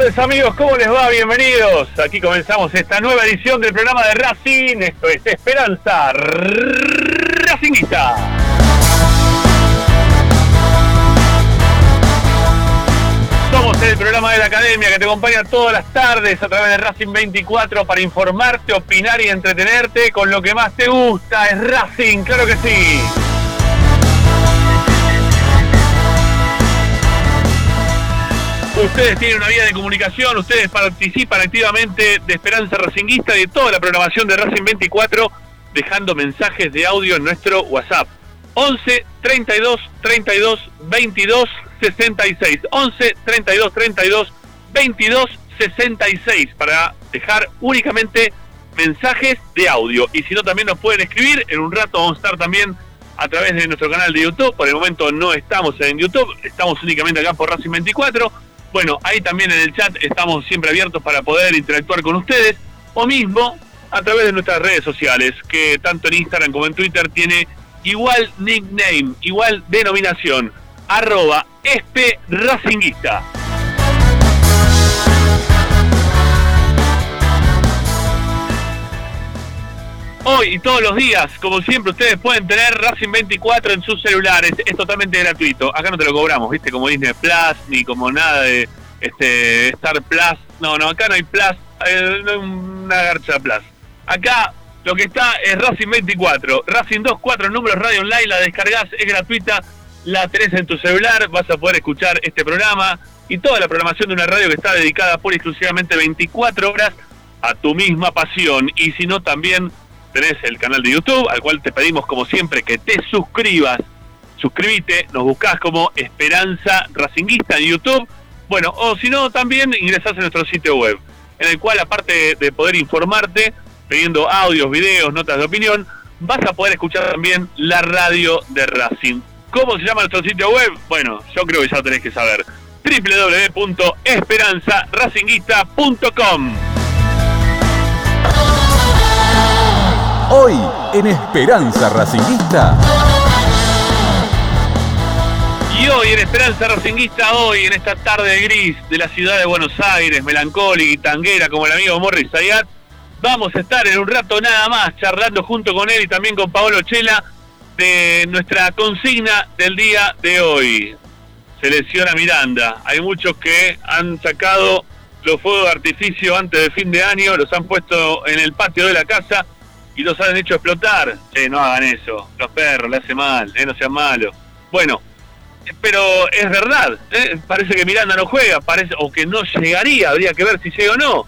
tardes amigos, ¿cómo les va? Bienvenidos. Aquí comenzamos esta nueva edición del programa de Racing. Esto es Esperanza Racingista. Somos el programa de la academia que te acompaña todas las tardes a través de Racing 24 para informarte, opinar y entretenerte con lo que más te gusta. Es Racing, claro que sí. Ustedes tienen una vía de comunicación, ustedes participan activamente de Esperanza Racinguista y de toda la programación de Racing 24, dejando mensajes de audio en nuestro WhatsApp. 11 32 32 22 66. 11 32 32 22 66 para dejar únicamente mensajes de audio. Y si no, también nos pueden escribir. En un rato vamos a estar también a través de nuestro canal de YouTube. Por el momento no estamos en YouTube, estamos únicamente acá por Racing 24 bueno, ahí también en el chat estamos siempre abiertos para poder interactuar con ustedes o mismo a través de nuestras redes sociales, que tanto en Instagram como en Twitter tiene igual nickname, igual denominación, arroba Racinguista. Hoy y todos los días, como siempre, ustedes pueden tener Racing 24 en sus celulares. Es totalmente gratuito. Acá no te lo cobramos, ¿viste? Como Disney Plus, ni como nada de este Star Plus. No, no, acá no hay Plus, eh, no hay una garcha Plus. Acá lo que está es Racing 24. Racing 24, números radio online, la descargas, es gratuita. La tenés en tu celular, vas a poder escuchar este programa y toda la programación de una radio que está dedicada por exclusivamente 24 horas a tu misma pasión. Y si no, también tenés el canal de YouTube, al cual te pedimos como siempre que te suscribas. Suscríbete, nos buscás como Esperanza Racinguista en YouTube. Bueno, o si no, también ingresás a nuestro sitio web, en el cual aparte de poder informarte, pidiendo audios, videos, notas de opinión, vas a poder escuchar también la radio de Racing. ¿Cómo se llama nuestro sitio web? Bueno, yo creo que ya tenés que saber. www.esperanzaracinguista.com Hoy en Esperanza Racinguista. Y hoy en Esperanza Racinguista, hoy en esta tarde gris de la ciudad de Buenos Aires, melancólica y tanguera como el amigo Morris Zayat, vamos a estar en un rato nada más charlando junto con él y también con Paolo Chela de nuestra consigna del día de hoy. Selecciona Miranda. Hay muchos que han sacado los fuegos de artificio antes de fin de año, los han puesto en el patio de la casa y los han hecho explotar. Eh, no hagan eso. Los perros le hace mal, eh, no sean malos. Bueno, pero es verdad. Eh, parece que Miranda no juega, parece o que no llegaría. Habría que ver si llega o no.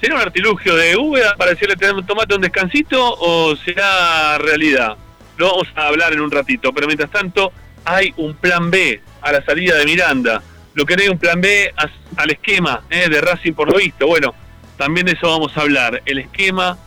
¿Será un artilugio de Úbeda para decirle tomate un descansito o será realidad? Lo vamos a hablar en un ratito. Pero mientras tanto, hay un plan B a la salida de Miranda. Lo que no hay un plan B al esquema eh, de Racing por lo visto. Bueno, también de eso vamos a hablar. El esquema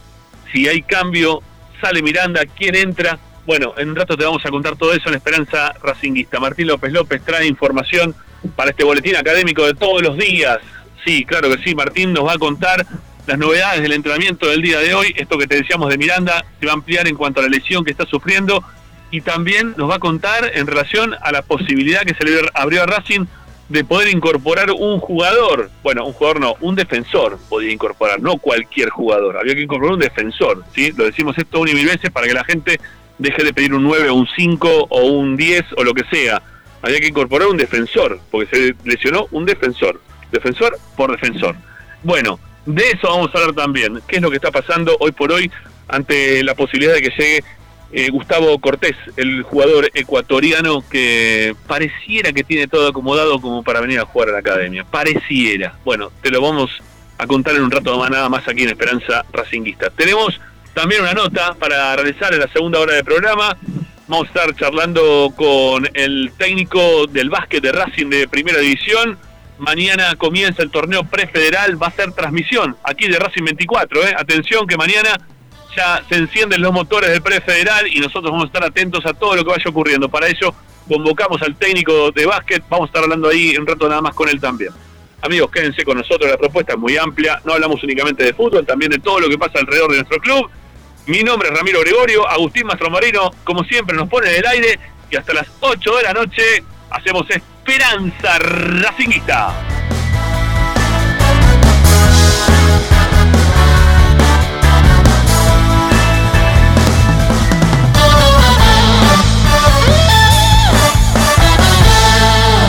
si hay cambio, sale Miranda, quién entra. Bueno, en un rato te vamos a contar todo eso en Esperanza Racinguista. Martín López López trae información para este boletín académico de todos los días. Sí, claro que sí, Martín nos va a contar las novedades del entrenamiento del día de hoy. Esto que te decíamos de Miranda se va a ampliar en cuanto a la lesión que está sufriendo y también nos va a contar en relación a la posibilidad que se le abrió a Racing de poder incorporar un jugador, bueno, un jugador no, un defensor podía incorporar, no cualquier jugador, había que incorporar un defensor, ¿sí? Lo decimos esto una y mil veces para que la gente deje de pedir un 9 o un 5 o un 10 o lo que sea. Había que incorporar un defensor, porque se lesionó un defensor, defensor por defensor. Bueno, de eso vamos a hablar también, qué es lo que está pasando hoy por hoy ante la posibilidad de que llegue eh, Gustavo Cortés, el jugador ecuatoriano que pareciera que tiene todo acomodado como para venir a jugar a la academia. Pareciera. Bueno, te lo vamos a contar en un rato más nada más aquí en Esperanza Racinguista. Tenemos también una nota para realizar en la segunda hora del programa. Vamos a estar charlando con el técnico del básquet de Racing de Primera División. Mañana comienza el torneo prefederal, va a ser transmisión aquí de Racing 24. ¿eh? Atención que mañana ya se encienden los motores del prefederal y nosotros vamos a estar atentos a todo lo que vaya ocurriendo. Para ello convocamos al técnico de básquet, vamos a estar hablando ahí un rato nada más con él también. Amigos, quédense con nosotros, la propuesta es muy amplia, no hablamos únicamente de fútbol, también de todo lo que pasa alrededor de nuestro club. Mi nombre es Ramiro Gregorio, Agustín Mastromarino, como siempre nos pone en el aire y hasta las 8 de la noche hacemos Esperanza Racinguista.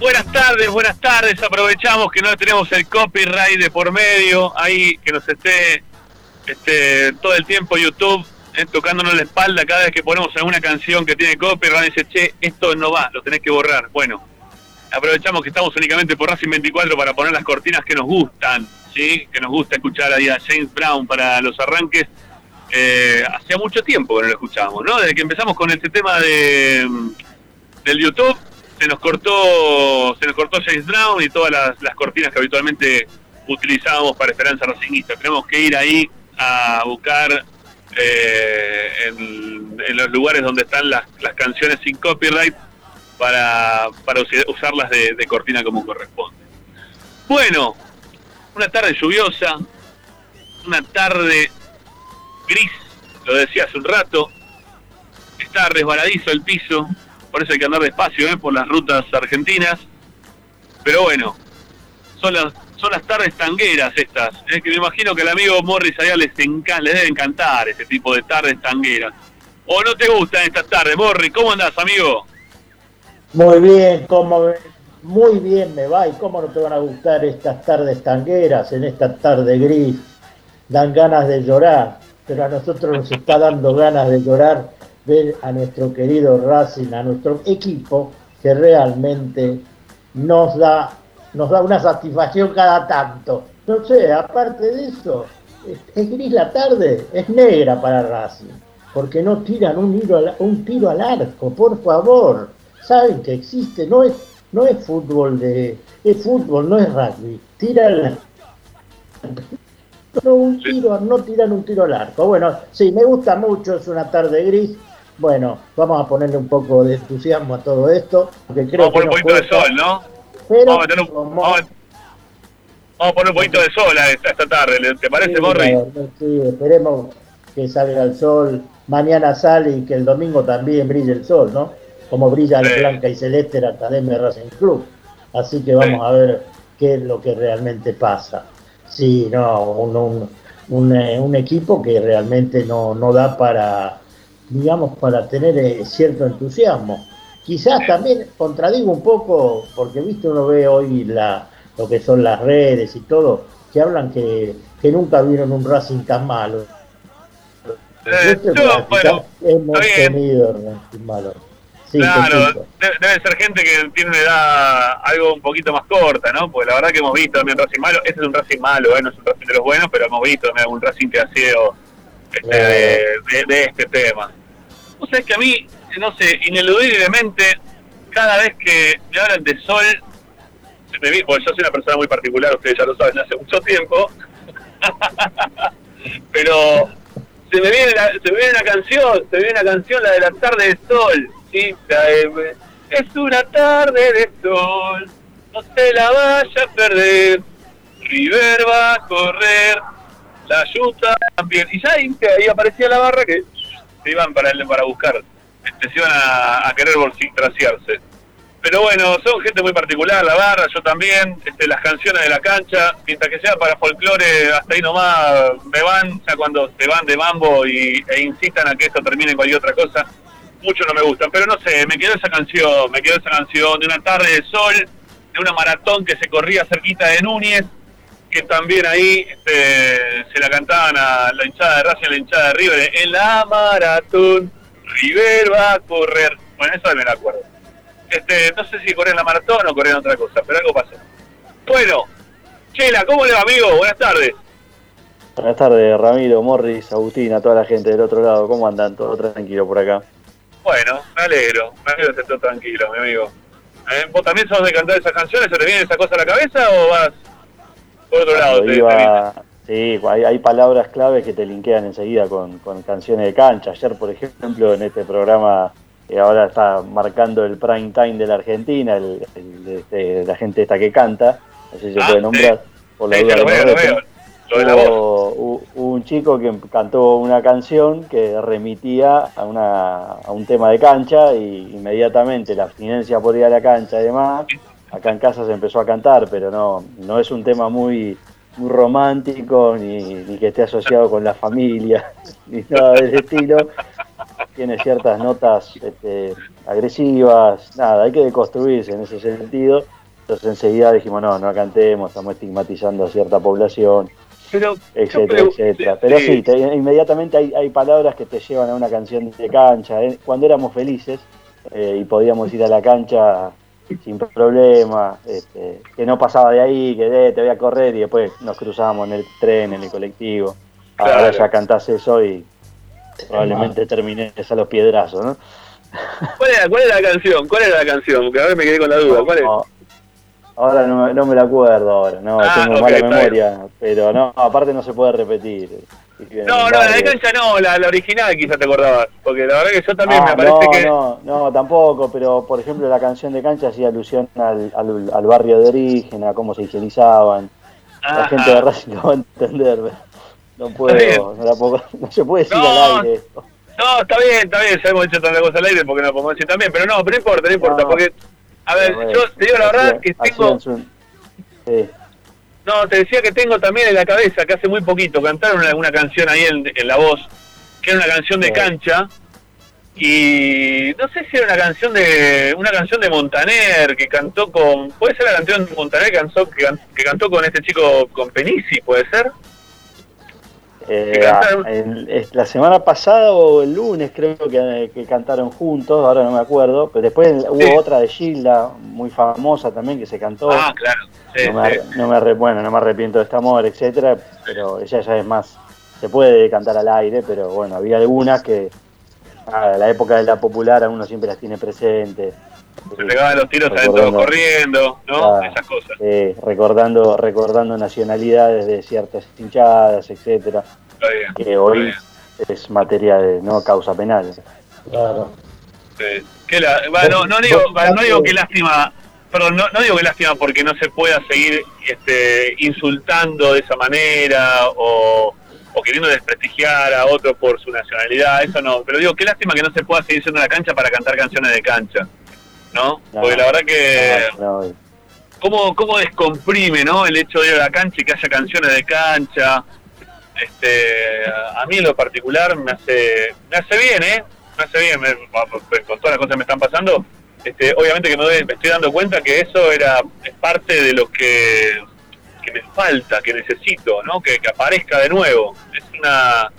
Buenas tardes, buenas tardes. Aprovechamos que no tenemos el copyright de por medio, ahí que nos esté este, todo el tiempo YouTube eh, tocándonos la espalda cada vez que ponemos alguna canción que tiene copyright. Dice, che, esto no va, lo tenés que borrar. Bueno, aprovechamos que estamos únicamente por Racing 24 para poner las cortinas que nos gustan, ¿sí? Que nos gusta escuchar ahí a James Brown para los arranques. Eh, hacía mucho tiempo que no lo escuchábamos, ¿no? Desde que empezamos con este tema de del YouTube se nos cortó se nos cortó James Brown y todas las, las cortinas que habitualmente utilizábamos para Esperanza Racingista. Tenemos que ir ahí a buscar eh, en, los lugares donde están las, canciones sin copyright para, para usarlas de, de cortina como corresponde. Bueno, una tarde lluviosa, una tarde gris, lo decía hace un rato, está resbaladizo el piso, por eso hay que andar despacio ¿eh? por las rutas argentinas, pero bueno, son las, son las tardes tangueras estas, ¿eh? que me imagino que al amigo Morris allá les, enca- les debe encantar ese tipo de tardes tangueras. ¿O no te gustan estas tardes, Morris? ¿Cómo andás, amigo? Muy bien, como muy bien me va y cómo no te van a gustar estas tardes tangueras en esta tarde gris. Dan ganas de llorar, pero a nosotros nos está dando ganas de llorar ver a nuestro querido Racing, a nuestro equipo que realmente nos da nos da una satisfacción cada tanto. No sé, aparte de eso, es, gris la tarde, es negra para Racing, porque no tiran un tiro al, un tiro al arco, por favor. Saben que existe, no es, no es fútbol de, es fútbol, no es rugby. Tiran no un tiro, no tiran un tiro al arco. Bueno, sí, me gusta mucho, es una tarde gris. Bueno, vamos a ponerle un poco de entusiasmo a todo esto, porque creo Vamos un que nos poquito de sol, ¿no? Pero Vamos a, meter un- como- vamos a- vamos a poner un poquito de sol a esta, esta tarde, ¿le- ¿te parece, Sí, Morri? verdad, Sí, esperemos que salga el sol, mañana sale y que el domingo también brille el sol, ¿no? Como brilla la Sí. blanca y celeste la Academia Racing Club. Así que vamos Sí. a ver qué es lo que realmente pasa. Sí, no, un, un, un, eh, un equipo que realmente no, no da para, digamos, para tener eh, cierto entusiasmo. Quizás también contradigo un poco, porque viste, uno ve hoy la, lo que son las redes y todo, que hablan que, que nunca vieron un Racing tan malo. Eh, yo, bueno, hemos tenido Racing malo. Sí, Claro, debe ser gente que tiene una edad algo un poquito más corta, ¿no? Porque la verdad que hemos visto también Racing malo. Este es un Racing malo, ¿eh? No es un Racing de los buenos, pero hemos visto también algún Racing que ha sido este, de, de- de este tema. Vos sabés que a mí, no sé, ineludiblemente, cada vez que me hablan de sol, se me vi, porque yo soy una persona muy particular, ustedes ya lo saben hace mucho tiempo, pero se me viene la, se me viene una canción, se me viene una canción, la de la tarde de sol, ¿sí? La de, es una tarde de sol, no se la vaya a perder, River va a correr, la yuta también, y ya ahí, aparecía la barra que se iban para, para buscar, este, se iban a, querer bolsitraciarse. Pero bueno, son gente muy particular, la barra, yo también, este, las canciones de la cancha, mientras que sea para folclore, hasta ahí nomás me van, sea, cuando se van de mambo y, e incitan a que esto termine en cualquier otra cosa, mucho no me gustan, pero no sé, me quedó esa canción, me quedó esa canción de una tarde de sol, de una maratón que se corría cerquita de Núñez, que también ahí este, se la cantaban a la hinchada de Racing, a la hinchada de River, en la maratón, River va a correr. Bueno, eso me la acuerdo. Este, no sé si corrían la maratón o corrían otra cosa, pero algo pasó. Bueno, Chela, ¿cómo le va, amigo? Buenas tardes. Buenas tardes, Ramiro, Morris, Agustín, a toda la gente del otro lado. ¿Cómo andan? Todo tranquilo por acá. Bueno, me alegro, me alegro de estar todo tranquilo, mi amigo. Eh, ¿Vos también sos de cantar esas canciones? ¿Se te viene esa cosa a la cabeza o vas por otro lado? Sí, hay, palabras claves que te linkean enseguida con, canciones de cancha. Ayer, por ejemplo, en este programa que ahora está marcando el prime time de la Argentina, el, este, la gente esta que canta, no sé si se ah, puede nombrar, por la duda de hubo, un chico que cantó una canción que remitía a, una, a un tema de cancha y inmediatamente la abstinencia por ir a la cancha y demás, acá en casa se empezó a cantar, pero no, no es un tema muy, muy romántico ni, ni que esté asociado con la familia, ni nada del estilo. Tiene ciertas notas este, agresivas, nada, hay que deconstruirse en ese sentido. Entonces enseguida dijimos, no, no cantemos, estamos estigmatizando a cierta población pero, etcétera, etcétera. Pero sí, inmediatamente hay, hay, palabras que te llevan a una canción de cancha. ¿eh? Cuando éramos felices eh, y podíamos ir a la cancha sin problema, este, que no pasaba de ahí, que te voy a correr y después nos cruzábamos en el tren, en el colectivo. Ahora ya cantás eso y probablemente termines a los piedrazos, ¿no? ¿Cuál era, ¿Cuál era la canción? ¿Cuál era la canción? Porque ahora me quedé con la duda. ¿Cuál es? Ahora no, no, me la acuerdo ahora, no, ah, tengo mala memoria, pero no, aparte no se puede repetir. No, no, la de cancha no, la, la, original quizás te acordabas, porque la verdad que yo también me ah, parece no, que... No, no, tampoco, pero por ejemplo la canción de cancha hacía alusión al, al, barrio de origen, a cómo se higienizaban. La gente de Racing lo va a entender, no puedo, no, puedo, no se puede decir al aire esto. No, está bien, está bien, ya hemos hecho tanta cosa al aire porque no podemos decir también, pero no, pero no importa, no importa, porque a ver, yo te digo la verdad que tengo... No, te decía que tengo también en la cabeza que hace muy poquito cantaron una, canción ahí en, la voz, que era una canción de cancha, y no sé si era una canción de una canción de Montaner que cantó con puede ser la canción de Montaner que cantó que, cantó con este chico con Penisi puede ser eh, la semana pasada o el lunes creo que, cantaron juntos, ahora no me acuerdo, pero después hubo otra de Gilda, muy famosa también, que se cantó. Ah, claro. no, me, bueno, no me arrepiento de este amor, etcétera, pero ella ya es más, se puede cantar al aire, pero bueno, había algunas que a la época de la popular uno siempre las tiene presentes. Se pegaban los tiros adentro corriendo, ¿no? Esas cosas. recordando, recordando nacionalidades de ciertas hinchadas, etcétera. que hoy es materia de no causa penal. Claro. no, no, digo, no digo que lástima, perdón, no, no, digo que lástima porque no se pueda seguir este, insultando de esa manera o, o queriendo desprestigiar a otro por su nacionalidad, eso no, pero digo, qué lástima que no se pueda seguir siendo la cancha para cantar canciones de cancha. ¿No? Porque la verdad que... ¿cómo, ¿Cómo descomprime, ¿no? El hecho de ir a la cancha y que haya canciones de cancha. Este, a mí en lo particular me hace, me hace bien, ¿eh? Me hace bien, con todas las cosas que me están pasando. Este, obviamente que me, estoy dando cuenta que eso era es parte de lo que, que me falta, que necesito, ¿no? Que, que aparezca de nuevo. Es una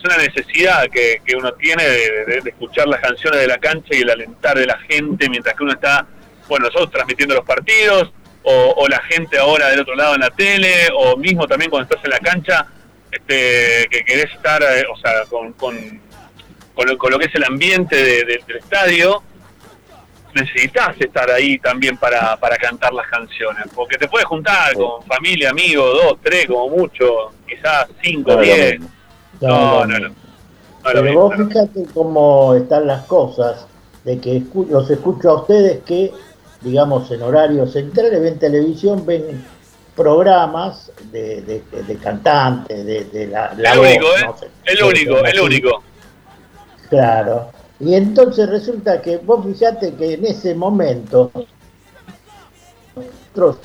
es una necesidad que, que uno tiene de, escuchar las canciones de la cancha y el alentar de la gente mientras que uno está, bueno, nosotros transmitiendo los partidos, o, la gente ahora del otro lado en la tele, o mismo también cuando estás en la cancha, este, que querés estar, eh, o sea, con, con, con, lo, que es el ambiente del estadio, necesitas estar ahí también para, para cantar las canciones, porque te puedes juntar con familia, amigos, dos, tres, como mucho, quizás cinco, diez. No, no, no. Pero vos fíjate cómo están las cosas, de que los escucho a ustedes que, digamos, en horarios centrales ven televisión, ven programas de, de, cantantes, de, la, la El único, ¿eh? el único, el único. Claro. Y entonces resulta que vos fíjate que en ese momento otros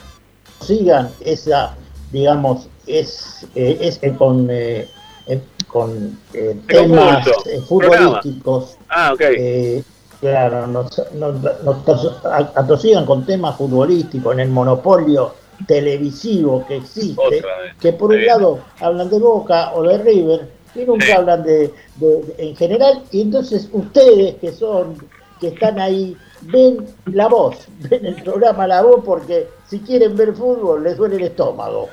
sigan esa, digamos, es, eh, es con eh, con eh, temas eh, futbolísticos. Ah, eh, claro, nos, nos, atosigan con temas futbolísticos en el monopolio televisivo que existe, que por un lado hablan de Boca o de River, y nunca hablan de, en general, y entonces ustedes que son, que están ahí, ven la voz, ven el programa La Voz, porque si quieren ver fútbol les duele el estómago.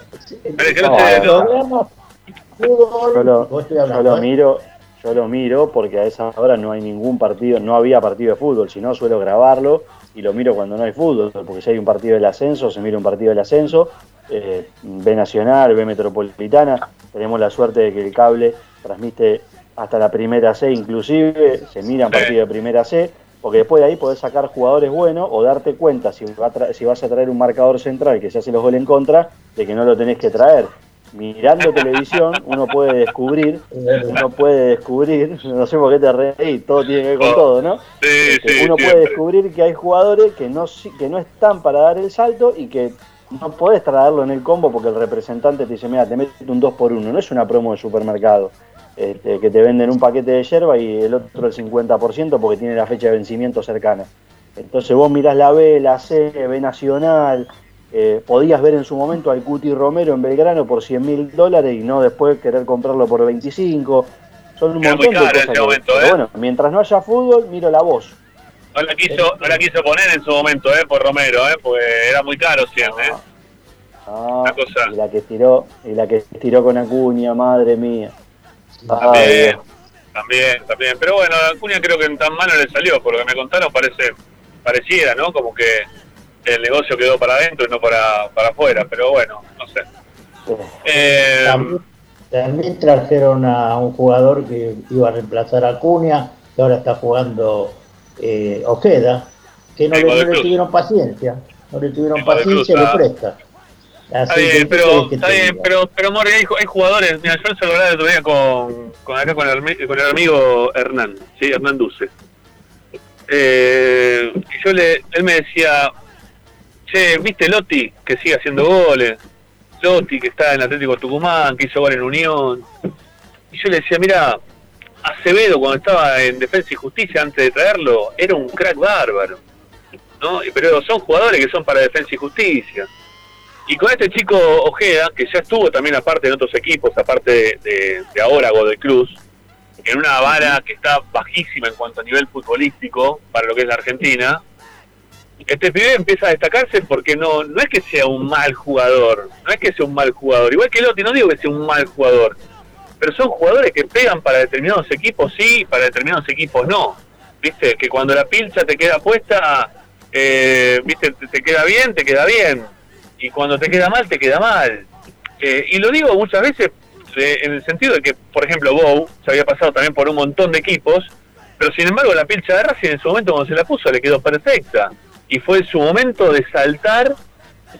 Yo lo, ¿eh? miro, yo lo miro porque a esa hora no hay ningún partido, no había partido de fútbol, si no suelo grabarlo y lo miro cuando no hay fútbol, porque si hay un partido del ascenso, se mira un partido del ascenso, eh, B Nacional, B Metropolitana, tenemos la suerte de que el cable transmite hasta la primera C inclusive, se miran partidos de primera C, porque después de ahí podés sacar jugadores buenos o darte cuenta si, si vas a traer un marcador central que se hace los goles en contra, de que no lo tenés que traer mirando televisión uno puede descubrir, uno puede descubrir, no sé por qué te reí, todo tiene que ver con oh, todo, ¿no? Este, uno puede descubrir que hay jugadores que no, que no están para dar el salto y que no podés traerlo en el combo porque el representante te dice, mira, te metes un 2 por 1 no es una promo de supermercado. Este, que te venden un paquete de yerba y el otro el 50% porque tiene la fecha de vencimiento cercana. Entonces vos mirás la B, la C, B Nacional, eh, podías ver en su momento al Cuti Romero en Belgrano por 100 mil dólares y no después querer comprarlo por 25. Son un montón de cosas. momento, ¿eh? bueno, mientras no haya fútbol, miro la voz. No la quiso, no la quiso poner en su momento, ¿eh? Por Romero, ¿eh? Porque era muy caro 100, ¿eh? Ah, y la que tiró, y la que tiró con Acuña, madre mía. También, también, también. Pero bueno, Acuña creo que tan malo le salió, por lo que me contaron parece, pareciera, ¿no? Como que el negocio quedó para adentro y no para, para afuera, pero bueno, no sé. Eh, también, trajeron a un jugador que iba a reemplazar a Cunha, que ahora está jugando eh, Ojeda, que no, le, tuvieron paciencia, no le tuvieron paciencia y le presta. está bien, pero, está bien, pero, pero Mori, hay, hay, jugadores, mira, yo se lo hablaba todavía con, con acá con el, con el amigo Hernán, sí, Hernán Duce. Eh, yo le, él me decía, che, ¿viste Lotti que sigue haciendo goles? Lotti que está en Atlético Tucumán, que hizo gol en Unión. Y yo le decía, mira, Acevedo cuando estaba en Defensa y Justicia antes de traerlo, era un crack bárbaro. ¿no? Pero son jugadores que son para Defensa y Justicia. Y con este chico Ojeda, que ya estuvo también aparte en otros equipos, aparte de, de, ahora Godoy Cruz, en una vara que está bajísima en cuanto a nivel futbolístico para lo que es la Argentina, este pibe empieza a destacarse porque no, no es que sea un mal jugador, no es que sea un mal jugador, igual que Lotti, no digo que sea un mal jugador, pero son jugadores que pegan para determinados equipos sí, para determinados equipos no. Viste, que cuando la pilcha te queda puesta, eh, viste, te, queda bien, te queda bien, y cuando te queda mal, te queda mal. Eh, y lo digo muchas veces eh, en el sentido de que, por ejemplo, Bow se había pasado también por un montón de equipos, pero sin embargo la pilcha de Racing en su momento cuando se la puso le quedó perfecta y fue su momento de saltar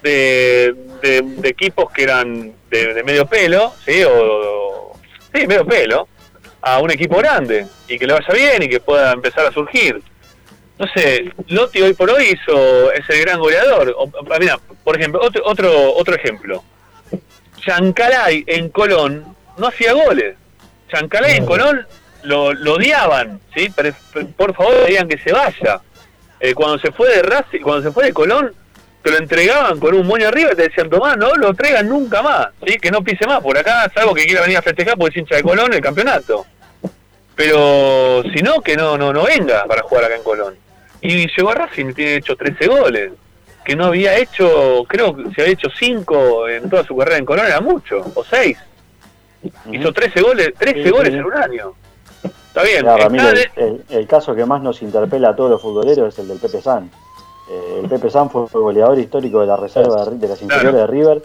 de, equipos que eran de, medio pelo, ¿sí? O, sí, medio pelo, a un equipo grande y que le vaya bien y que pueda empezar a surgir. No sé, Lotti hoy por hoy hizo, es el gran goleador. Ah, mira, por ejemplo, otro, otro, otro ejemplo. Chancalay en Colón no hacía goles. Chancalay en Colón lo, lo odiaban, ¿sí? Pero, por favor, digan que se vaya. Eh, cuando se fue de Racing, cuando se fue de Colón, te lo entregaban con un moño arriba y te decían, Tomás, no lo traigan nunca más, ¿sí? que no pise más por acá, salvo que quiera venir a festejar porque es hincha de Colón el campeonato. Pero si no, que no, no, no venga para jugar acá en Colón. Y llegó a Racing y tiene hecho 13 goles, que no había hecho, creo que se había hecho 5 en toda su carrera en Colón, era mucho, o 6. Hizo 13 goles, 13 goles en un año. Está bien. el, caso que más nos interpela a todos los futboleros es el del Pepe San. Eh, el Pepe San fue goleador histórico de la reserva de, las inferiores de River.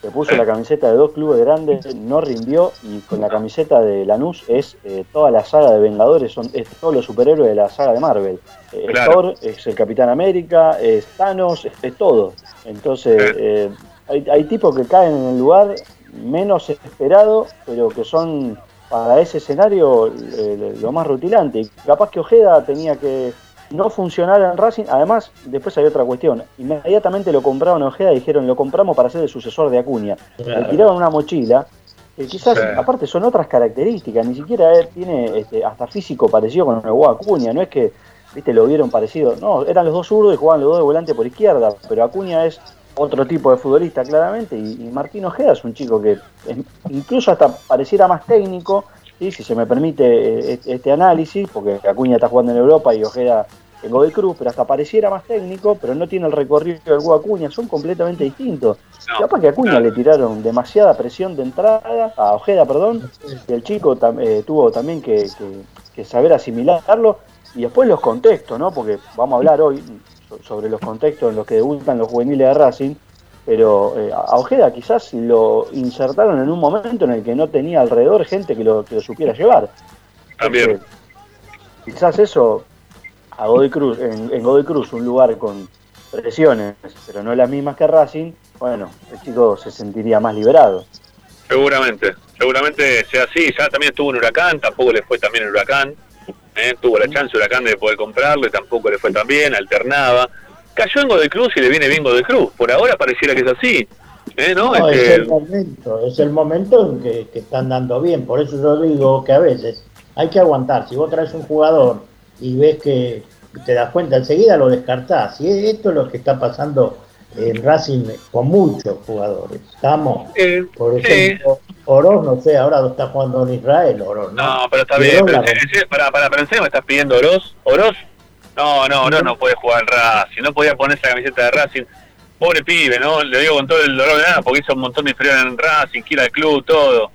Se puso la camiseta de dos clubes grandes, no rindió y con la camiseta de Lanús es eh, toda la saga de Vengadores, son es todos los superhéroes de la saga de Marvel. Eh, Thor es el Capitán América, es Thanos, es, todo. Entonces, hay, hay tipos que caen en el lugar menos esperado, pero que son para ese escenario eh, lo más rutilante. Capaz que Ojeda tenía que no funcionar en Racing. Además, después hay otra cuestión. Inmediatamente lo compraron a Ojeda y dijeron, lo compramos para ser el sucesor de Acuña. Le tiraron una mochila. Que quizás, aparte, son otras características. Ni siquiera él tiene este, hasta físico parecido con el Acuña. No es que, viste, lo vieron parecido. No, eran los dos zurdos y jugaban los dos de volante por izquierda. Pero Acuña es otro tipo de futbolista claramente, y, Martín Ojeda es un chico que incluso hasta pareciera más técnico, si se me permite eh, este análisis, porque Acuña está jugando en Europa y Ojeda en Godoy Cruz, pero hasta pareciera más técnico, pero no tiene el recorrido del Hugo Acuña, son completamente distintos. Capaz que a Acuña le tiraron demasiada presión de entrada, a Ojeda, perdón, y el chico eh, tuvo también que, saber asimilarlo, y después los contextos, ¿no? Porque vamos a hablar hoy sobre los contextos en los que debutan los juveniles de Racing, pero eh, a Ojeda quizás lo insertaron en un momento en el que no tenía alrededor gente que lo, que lo supiera llevar. También. quizás eso a Godoy Cruz, en, Godoy Cruz, un lugar con presiones, pero no las mismas que Racing, bueno, el chico se sentiría más liberado. Seguramente, seguramente sea así. Ya también estuvo en Huracán, tampoco le fue también el Huracán. ¿Eh? Tuvo la chance Huracán de poder comprarle, tampoco le fue tan bien, alternaba. Cayó en Godoy Cruz y le viene bien Godoy Cruz. Por ahora pareciera que es así. ¿eh? ¿no? es, este, el momento, es el momento en que, que están dando bien. Por eso yo digo que a veces hay que aguantar. Si vos traes un jugador y ves que te das cuenta, enseguida lo descartás. Y esto es lo que está pasando en Racing con muchos jugadores. Estamos, por ejemplo, Oroz, no sé, ahora lo está jugando en Israel, Oroz. No, no pero está bien. Pero, para, para pensar, me estás pidiendo Oroz. ¿Oroz? No, no, Oroz no puede jugar en Racing, no podía ponerse la camiseta de Racing. Pobre pibe, ¿no? Le digo con todo el dolor de nada porque hizo un montón de inferior en Racing, quiera el club, todo.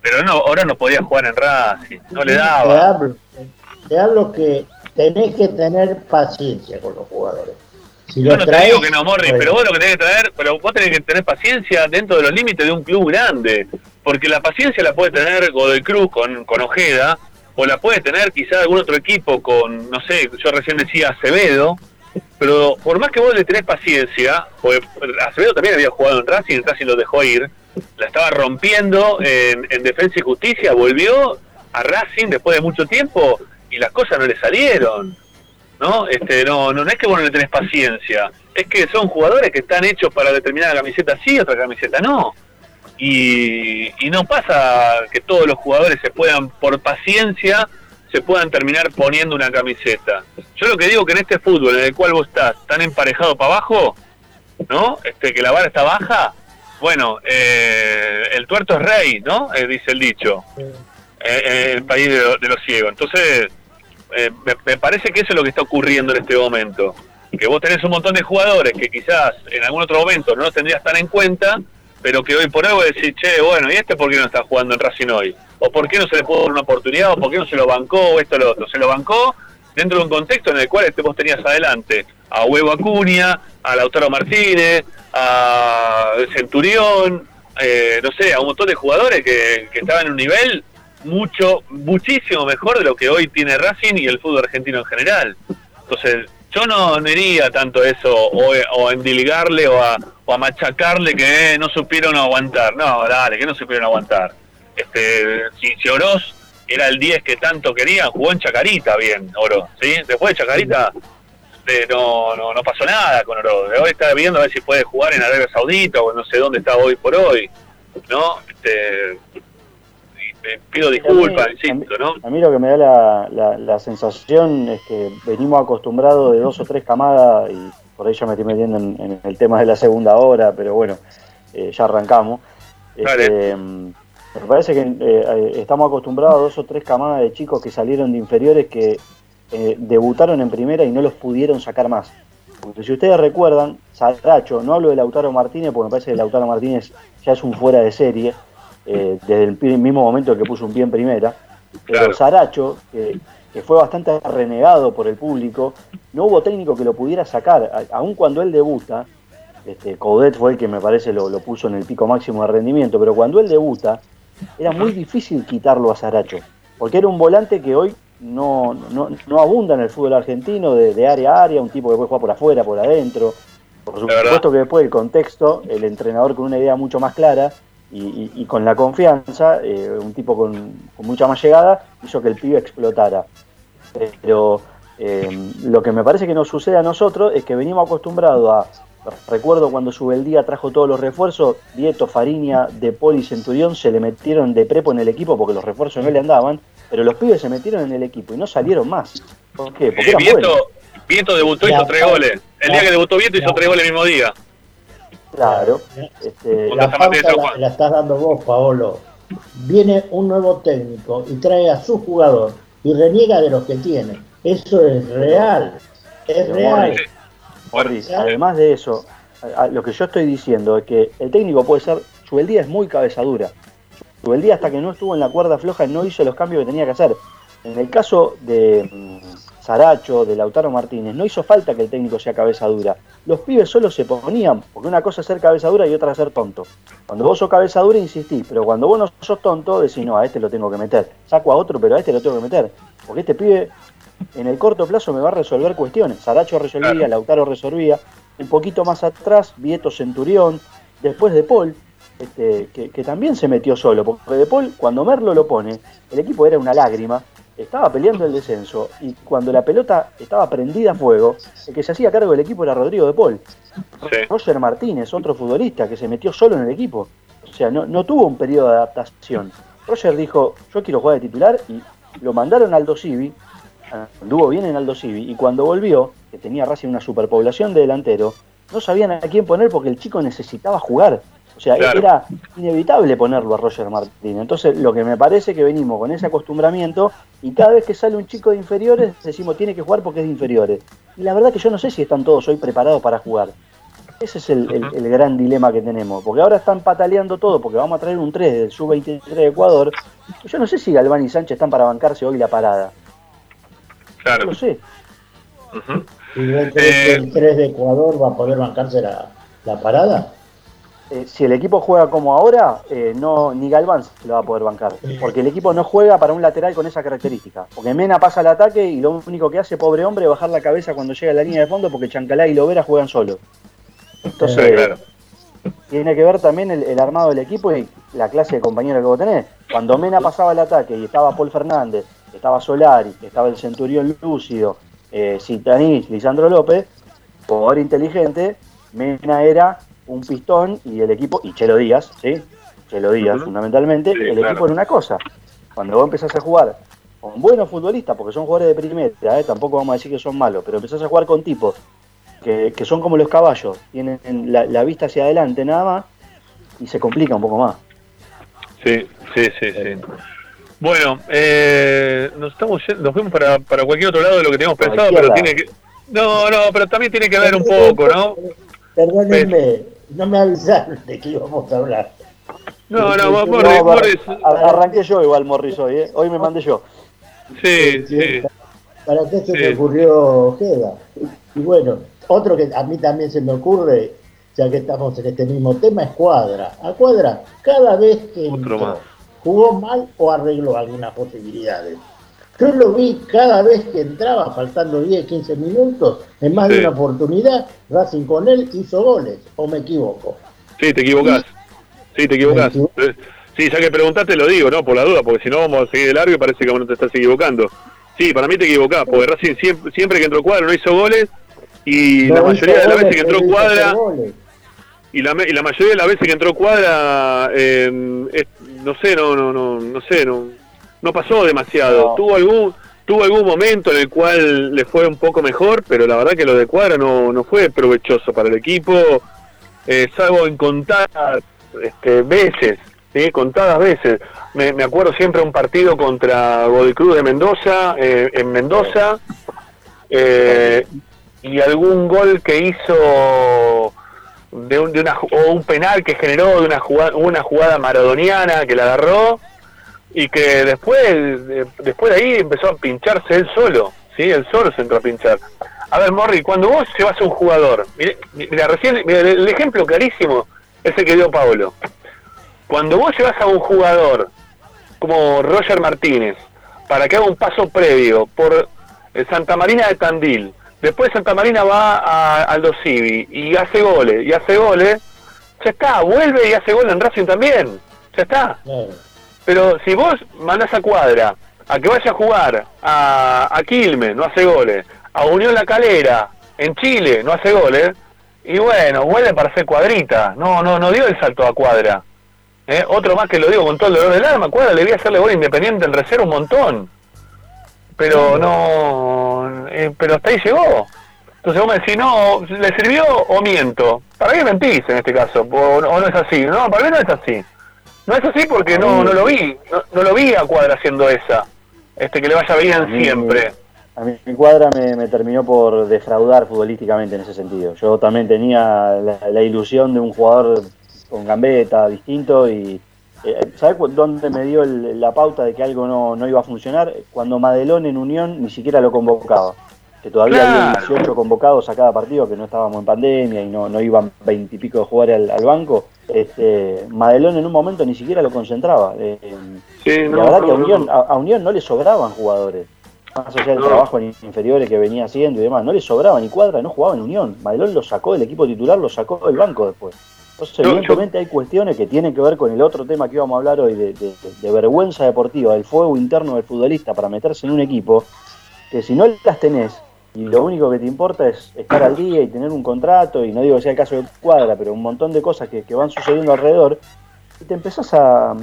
Pero no, Oroz no podía jugar en Racing, no le daba. Te hablo, te hablo que tenés que tener paciencia con los jugadores. Si Yo no te digo que no, Morri, pero vos lo que tenés que traer, pero vos tenés que tener paciencia dentro de los límites de un club grande, porque la paciencia la puede tener Godoy Cruz con, con Ojeda, o la puede tener quizá algún otro equipo con, no sé, yo recién decía Acevedo, pero por más que vos le tenés paciencia, porque Acevedo también había jugado en Racing, Racing lo dejó ir, la estaba rompiendo en, en Defensa y Justicia, volvió a Racing después de mucho tiempo y las cosas no le salieron. ¿No? Este, no, no, es que vos no le tenés paciencia, es que son jugadores que están hechos para determinada camiseta sí, otra camiseta no. Y, y no pasa que todos los jugadores se puedan, por paciencia, se puedan terminar poniendo una camiseta. Yo lo que digo que en este fútbol en el cual vos estás tan emparejado para abajo, ¿no? Este, que la vara está baja, bueno, eh, el tuerto es rey, ¿no? Eh, dice el dicho. Eh, el país de, los ciegos. Entonces, eh, me, parece que eso es lo que está ocurriendo en este momento. Que vos tenés un montón de jugadores que quizás en algún otro momento no los tendrías tan en cuenta, pero que hoy por hoy vos decís, che, bueno, ¿y este por qué no está jugando en Racing hoy? ¿O por qué no se le pudo dar una oportunidad? ¿O por qué no se lo bancó? ¿O esto lo otro? Se lo bancó dentro de un contexto en el cual este vos tenías adelante a Huevo Acuña, a Lautaro Martínez, a Centurión, eh, no sé, a un montón de jugadores que estaban en un nivel mucho, muchísimo mejor de lo que hoy tiene Racing y el fútbol argentino en general. Entonces, yo no, diría tanto eso, o, o endilgarle o a, o a machacarle que no supieron aguantar. No, dale, que no supieron aguantar. Este, si, Oroz era el 10 que tanto querían, jugó en Chacarita bien, Oroz, ¿sí? Después de Chacarita no, no, no pasó nada con Oroz. Hoy está viendo a ver si puede jugar en Arabia Saudita o no sé dónde está hoy por hoy, ¿no? Este, pido disculpas, insisto, ¿no? A mí lo que me da la, sensación es que venimos acostumbrados de dos o tres camadas, y por ahí ya me estoy metiendo en, el tema de la segunda hora, pero bueno, eh, ya arrancamos. Este, me parece que eh, estamos acostumbrados a dos o tres camadas de chicos que salieron de inferiores que eh, debutaron en primera y no los pudieron sacar más. Porque si ustedes recuerdan, Saracho, no hablo de Lautaro Martínez, porque me parece que Lautaro Martínez ya es un fuera de serie, eh, desde el mismo momento que puso un pie en primera. Pero Saracho, que, fue bastante renegado por el público, no hubo técnico que lo pudiera sacar, aun cuando él debuta. Este, Coudet fue el que me parece lo, puso en el pico máximo de rendimiento, pero cuando él debuta, era muy difícil quitarlo a Saracho, porque era un volante que hoy no, no, abunda en el fútbol argentino, de, área a área, un tipo que puede jugar por afuera, por adentro. Por supuesto que después del contexto, el entrenador con una idea mucho más clara y, con la confianza, eh, un tipo con, mucha más llegada, hizo que el pibe explotara. Pero eh, lo que me parece que nos sucede a nosotros es que venimos acostumbrados a, recuerdo cuando sube el día trajo todos los refuerzos, Dieto, Fariña, De Poli y Centurión se le metieron de prepo en el equipo porque los refuerzos no le andaban, pero los pibes se metieron en el equipo y no salieron más. ¿Por qué? Porque Vieto, debutó y hizo tres goles. El día que debutó Vieto hizo tres goles el mismo día. Claro. Este, la pauta la, estás dando vos, Paolo. Viene un nuevo técnico y trae a su jugador y reniega de los que tiene. Eso es real. Es real. además de eso, lo que yo estoy diciendo es que el técnico puede ser. Subeldía es muy cabezadura. Subeldía, hasta que no estuvo en la cuerda floja, no hizo los cambios que tenía que hacer. En el caso de mm, Saracho, de Lautaro Martínez, no hizo falta que el técnico sea cabeza dura. Los pibes solo se ponían, porque una cosa es ser cabeza dura y otra es ser tonto. Cuando vos sos cabeza dura, insistís, pero cuando vos no sos tonto, decís, no, a este lo tengo que meter. Saco a otro, pero a este lo tengo que meter. Porque este pibe, en el corto plazo, me va a resolver cuestiones. Saracho resolvía, Lautaro resolvía. Un poquito más atrás, Vieto Centurión, después de Paul, este, que, que, también se metió solo, porque de Paul, cuando Merlo lo pone, el equipo era una lágrima, estaba peleando el descenso y cuando la pelota estaba prendida a fuego, el que se hacía cargo del equipo era Rodrigo de Paul. Roger Martínez, otro futbolista que se metió solo en el equipo. O sea, no, no tuvo un periodo de adaptación. Roger dijo, yo quiero jugar de titular y lo mandaron al Aldo Civi, anduvo bien en Aldo Civi y cuando volvió, que tenía Racing una superpoblación de delantero, no sabían a quién poner porque el chico necesitaba jugar. O sea, era inevitable ponerlo a Roger Martín. Entonces, lo que me parece que venimos con ese acostumbramiento y cada vez que sale un chico de inferiores decimos tiene que jugar porque es de inferiores. Y la verdad que yo no sé si están todos hoy preparados para jugar. Ese es el, gran dilema que tenemos. Porque ahora están pataleando todo porque vamos a traer un 3 del sub-23 de Ecuador. Yo no sé si Galván y Sánchez están para bancarse hoy la parada. Claro. No lo sé. ¿Y el 3 de Ecuador va a poder bancarse la, la parada? Eh, si el equipo juega como ahora, eh, no ni Galván lo va a poder bancar. Porque el equipo no juega para un lateral con esa característica. Porque Mena pasa al ataque y lo único que hace, pobre hombre, es bajar la cabeza cuando llega a la línea de fondo porque Chancalá y Lovera juegan solo. Entonces, tiene que ver también el, armado del equipo y la clase de compañero que vos tenés. Cuando Mena pasaba al ataque y estaba Paul Fernández, estaba Solari, estaba el Centurión Lúcido, eh, Lisandro López, jugador inteligente, Mena era un pistón y el equipo, y Chelo Díaz, ¿sí? Chelo Díaz fundamentalmente, el equipo era una cosa. Cuando vos empezás a jugar con buenos futbolistas, porque son jugadores de primera, ¿eh? tampoco vamos a decir que son malos, pero empezás a jugar con tipos que, son como los caballos, tienen la, vista hacia adelante nada más, y se complica un poco más. Sí, sí, sí, sí. Bueno, eh, nos estamos nos fuimos para, para cualquier otro lado de lo que teníamos pensado, pero tiene que... No, no, pero también tiene que ver un poco, ¿no? Perdónenme, no me avisaron de que íbamos a hablar. No, no, Morris, Morris. Arranqué yo igual, Morris, hoy, ¿eh? Hoy me mandé yo. Sí, sí. ¿Para qué se me ocurrió Jeda? Y bueno, otro que a mí también se me ocurre, ya que estamos en este mismo tema, es Cuadra. A Cuadra, cada vez que jugó mal o arregló algunas posibilidades. Yo lo vi cada vez que entraba, faltando 10, 15 minutos, en más de una oportunidad, Racing con él hizo goles, o me equivoco. Sí, te equivocás. Sí, te equivocás. Sí, ya que preguntaste lo digo, ¿no? Por la duda, porque si no vamos a seguir de largo y parece que no te estás equivocando. Sí, para mí te equivocás, porque Racing siempre, que entró cuadra no hizo goles y la mayoría de las veces que entró cuadra y la, y la mayoría de las veces que entró cuadra eh, no sé, no no no no sé, no no pasó demasiado. Tuvo algún tuvo algún momento en el cual le fue un poco mejor, pero la verdad que lo de Cuadra no, no fue provechoso para el equipo, eh, salvo en contadas este, veces, ¿sí? contadas veces. Me, me, acuerdo siempre un partido contra Godicruz de Mendoza, eh, en Mendoza, eh, y algún gol que hizo de un, de una, o un penal que generó de una jugada, una jugada maradoniana que la agarró y que después después de ahí empezó a pincharse él solo, ¿sí? Él solo se entró a pinchar. A ver, Morri, cuando vos llevas a un jugador, mira, recién, el ejemplo clarísimo es el que dio Pablo. Cuando vos llevas a un jugador como Roger Martínez para que haga un paso previo por Santa Marina de Tandil, después Santa Marina va a Aldo Civi y hace goles, y hace goles, ya está, vuelve y hace gol en Racing también, ya está. Pero si vos mandás a Cuadra a que vaya a jugar a, a Quilmes, no hace goles, a Unión La Calera, en Chile, no hace goles, y bueno, vuelve para hacer cuadrita, no, no, no dio el salto a Cuadra. ¿Eh? Otro más que lo digo con todo el dolor del alma, Cuadra le voy a hacerle gol independiente en reserva un montón. Pero no, eh, pero hasta ahí llegó. Entonces vos me decís, no, ¿le sirvió o miento? Para mí mentís en este caso, o, no es así. No, para mí no es así. No es así porque no, no lo vi, no, lo vi a Cuadra haciendo esa. Este, que le vaya bien siempre. A mí mi cuadra me, terminó por defraudar futbolísticamente en ese sentido. Yo también tenía la, ilusión de un jugador con gambeta distinto y eh, ¿sabes dónde me dio la pauta de que algo no, no, iba a funcionar? Cuando Madelón en Unión ni siquiera lo convocaba. Que todavía había 18 convocados a cada partido, que no estábamos en pandemia y no, no iban 20 y pico de jugar al, banco. Este, Madelón en un momento ni siquiera lo concentraba. Eh, la verdad que a Unión, a Unión no le sobraban jugadores más allá del trabajo en inferiores que venía haciendo y demás, no le sobraba ni cuadra, no jugaba en Unión. Madelón lo sacó del equipo titular, lo sacó del banco después. Entonces, evidentemente hay cuestiones que tienen que ver con el otro tema que íbamos a hablar hoy, de, vergüenza deportiva, del fuego interno del futbolista para meterse en un equipo, que si no las tenés y lo único que te importa es estar al día y tener un contrato, y no digo que sea el caso de cuadra, pero un montón de cosas que, van sucediendo alrededor, y te empezás a,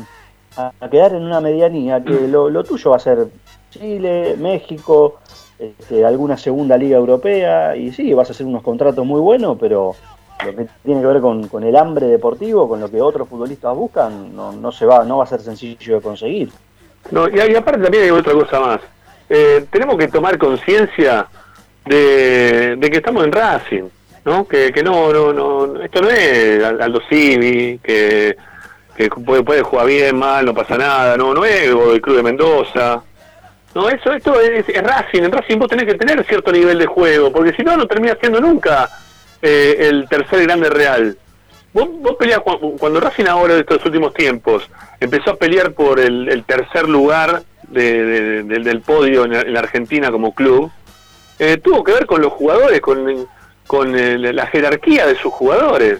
quedar en una medianía que lo, lo tuyo va a ser Chile, México, este, alguna segunda liga europea, y sí, vas a hacer unos contratos muy buenos, pero lo que tiene que ver con, el hambre deportivo, con lo que otros futbolistas buscan, no, se va, no va a ser sencillo de conseguir. No, y, aparte también hay otra cosa más. Eh, tenemos que tomar conciencia de, que estamos en Racing, ¿no? Que, no, no, no, esto no es Aldo Civi, que, que puede, puede jugar bien, mal, no pasa nada, no, no es el Club de Mendoza, no, eso, esto es, Racing. En Racing vos tenés que tener cierto nivel de juego, porque si no, no termina siendo nunca eh, el tercer grande real. Vos, vos peleás, cuando, Racing ahora de estos últimos tiempos empezó a pelear por el, tercer lugar del podio en, la Argentina como club, eh, tuvo que ver con los jugadores, con, con la jerarquía de sus jugadores.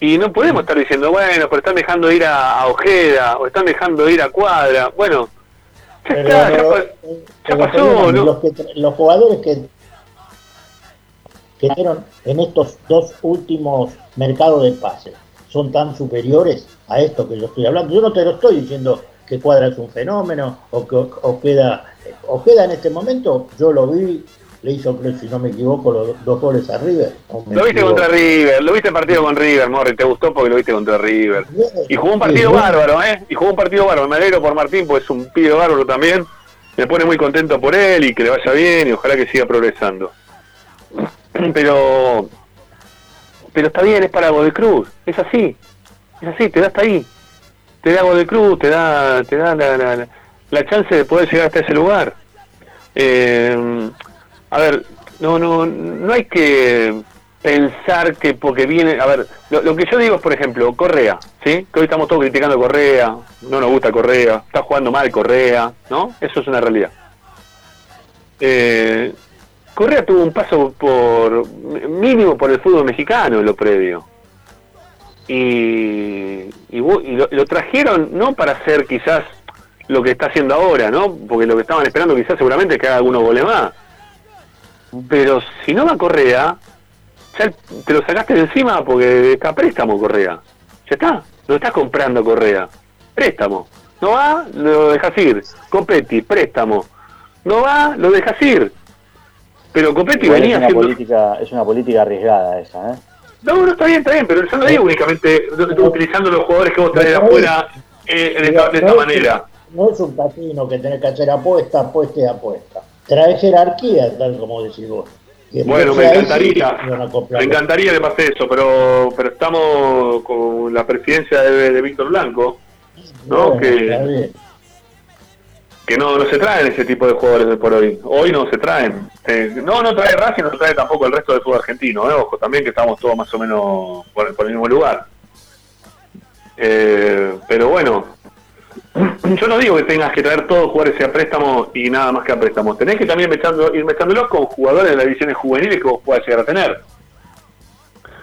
Y no podemos estar diciendo, bueno, pero están dejando ir a, a Ojeda o están dejando ir a Cuadra. Bueno, los, jugadores que que dieron en estos dos últimos mercados de pase son tan superiores a esto que yo estoy hablando. Yo no te lo estoy diciendo que Cuadra es un fenómeno o que o queda, o queda en este momento, yo lo vi le hizo, si no me equivoco, los dos goles a River. Lo viste contra River, lo viste partido con River, Morri, te gustó porque lo viste contra River. Y jugó un partido bárbaro, ¿eh? Y jugó un partido bárbaro. Me alegro por Martín, pues es un pibe bárbaro también. Me pone muy contento por él y que le vaya bien y ojalá que siga progresando. Pero pero está bien, es para de Cruz, es así, es así, te da hasta ahí. Te da de Cruz, te da, te da la, la, la chance de poder llegar hasta ese lugar. Eh, a ver, no, no, no hay que pensar que porque viene, a ver, lo, que yo digo es, por ejemplo, Correa, ¿sí? Que hoy estamos todos criticando Correa, no nos gusta Correa, está jugando mal Correa, ¿no? Eso es una realidad. Eh, Correa tuvo un paso por mínimo por el fútbol mexicano en lo previo. Y, y, lo, lo, trajeron no para hacer quizás lo que está haciendo ahora, ¿no? Porque lo que estaban esperando quizás seguramente es que haga algunos goles más pero si no va Correa, ya te lo sacaste de encima porque está préstamo Correa. Ya está, lo estás comprando Correa. Préstamo. No va, lo dejas ir. Copetti, préstamo. No va, lo dejas ir. Pero Copetti venía es una Política, es una política arriesgada esa, ¿eh? No, no, está bien, está bien, pero yo no digo únicamente utilizando los jugadores que vos traes afuera eh, de, esta, manera. No es un patino que tenés que hacer apuesta, apuesta y apuesta trae jerarquía, tal como decís vos. Bueno, me encantaría, me encantaría que pase eso, pero pero estamos con la presidencia de, Víctor Blanco, ¿no? que, que no, no se traen ese tipo de jugadores por hoy. Hoy no se traen. Eh, no, no trae Racing, no trae tampoco el resto del fútbol argentino, ¿eh? ojo, también que estamos todos más o menos por, el mismo lugar. Eh, pero bueno, yo no digo que tengas que traer todos jugadores a préstamo y nada más que a préstamo. Tenés que también ir mechándolos con jugadores de las divisiones juveniles que vos puedas llegar a tener.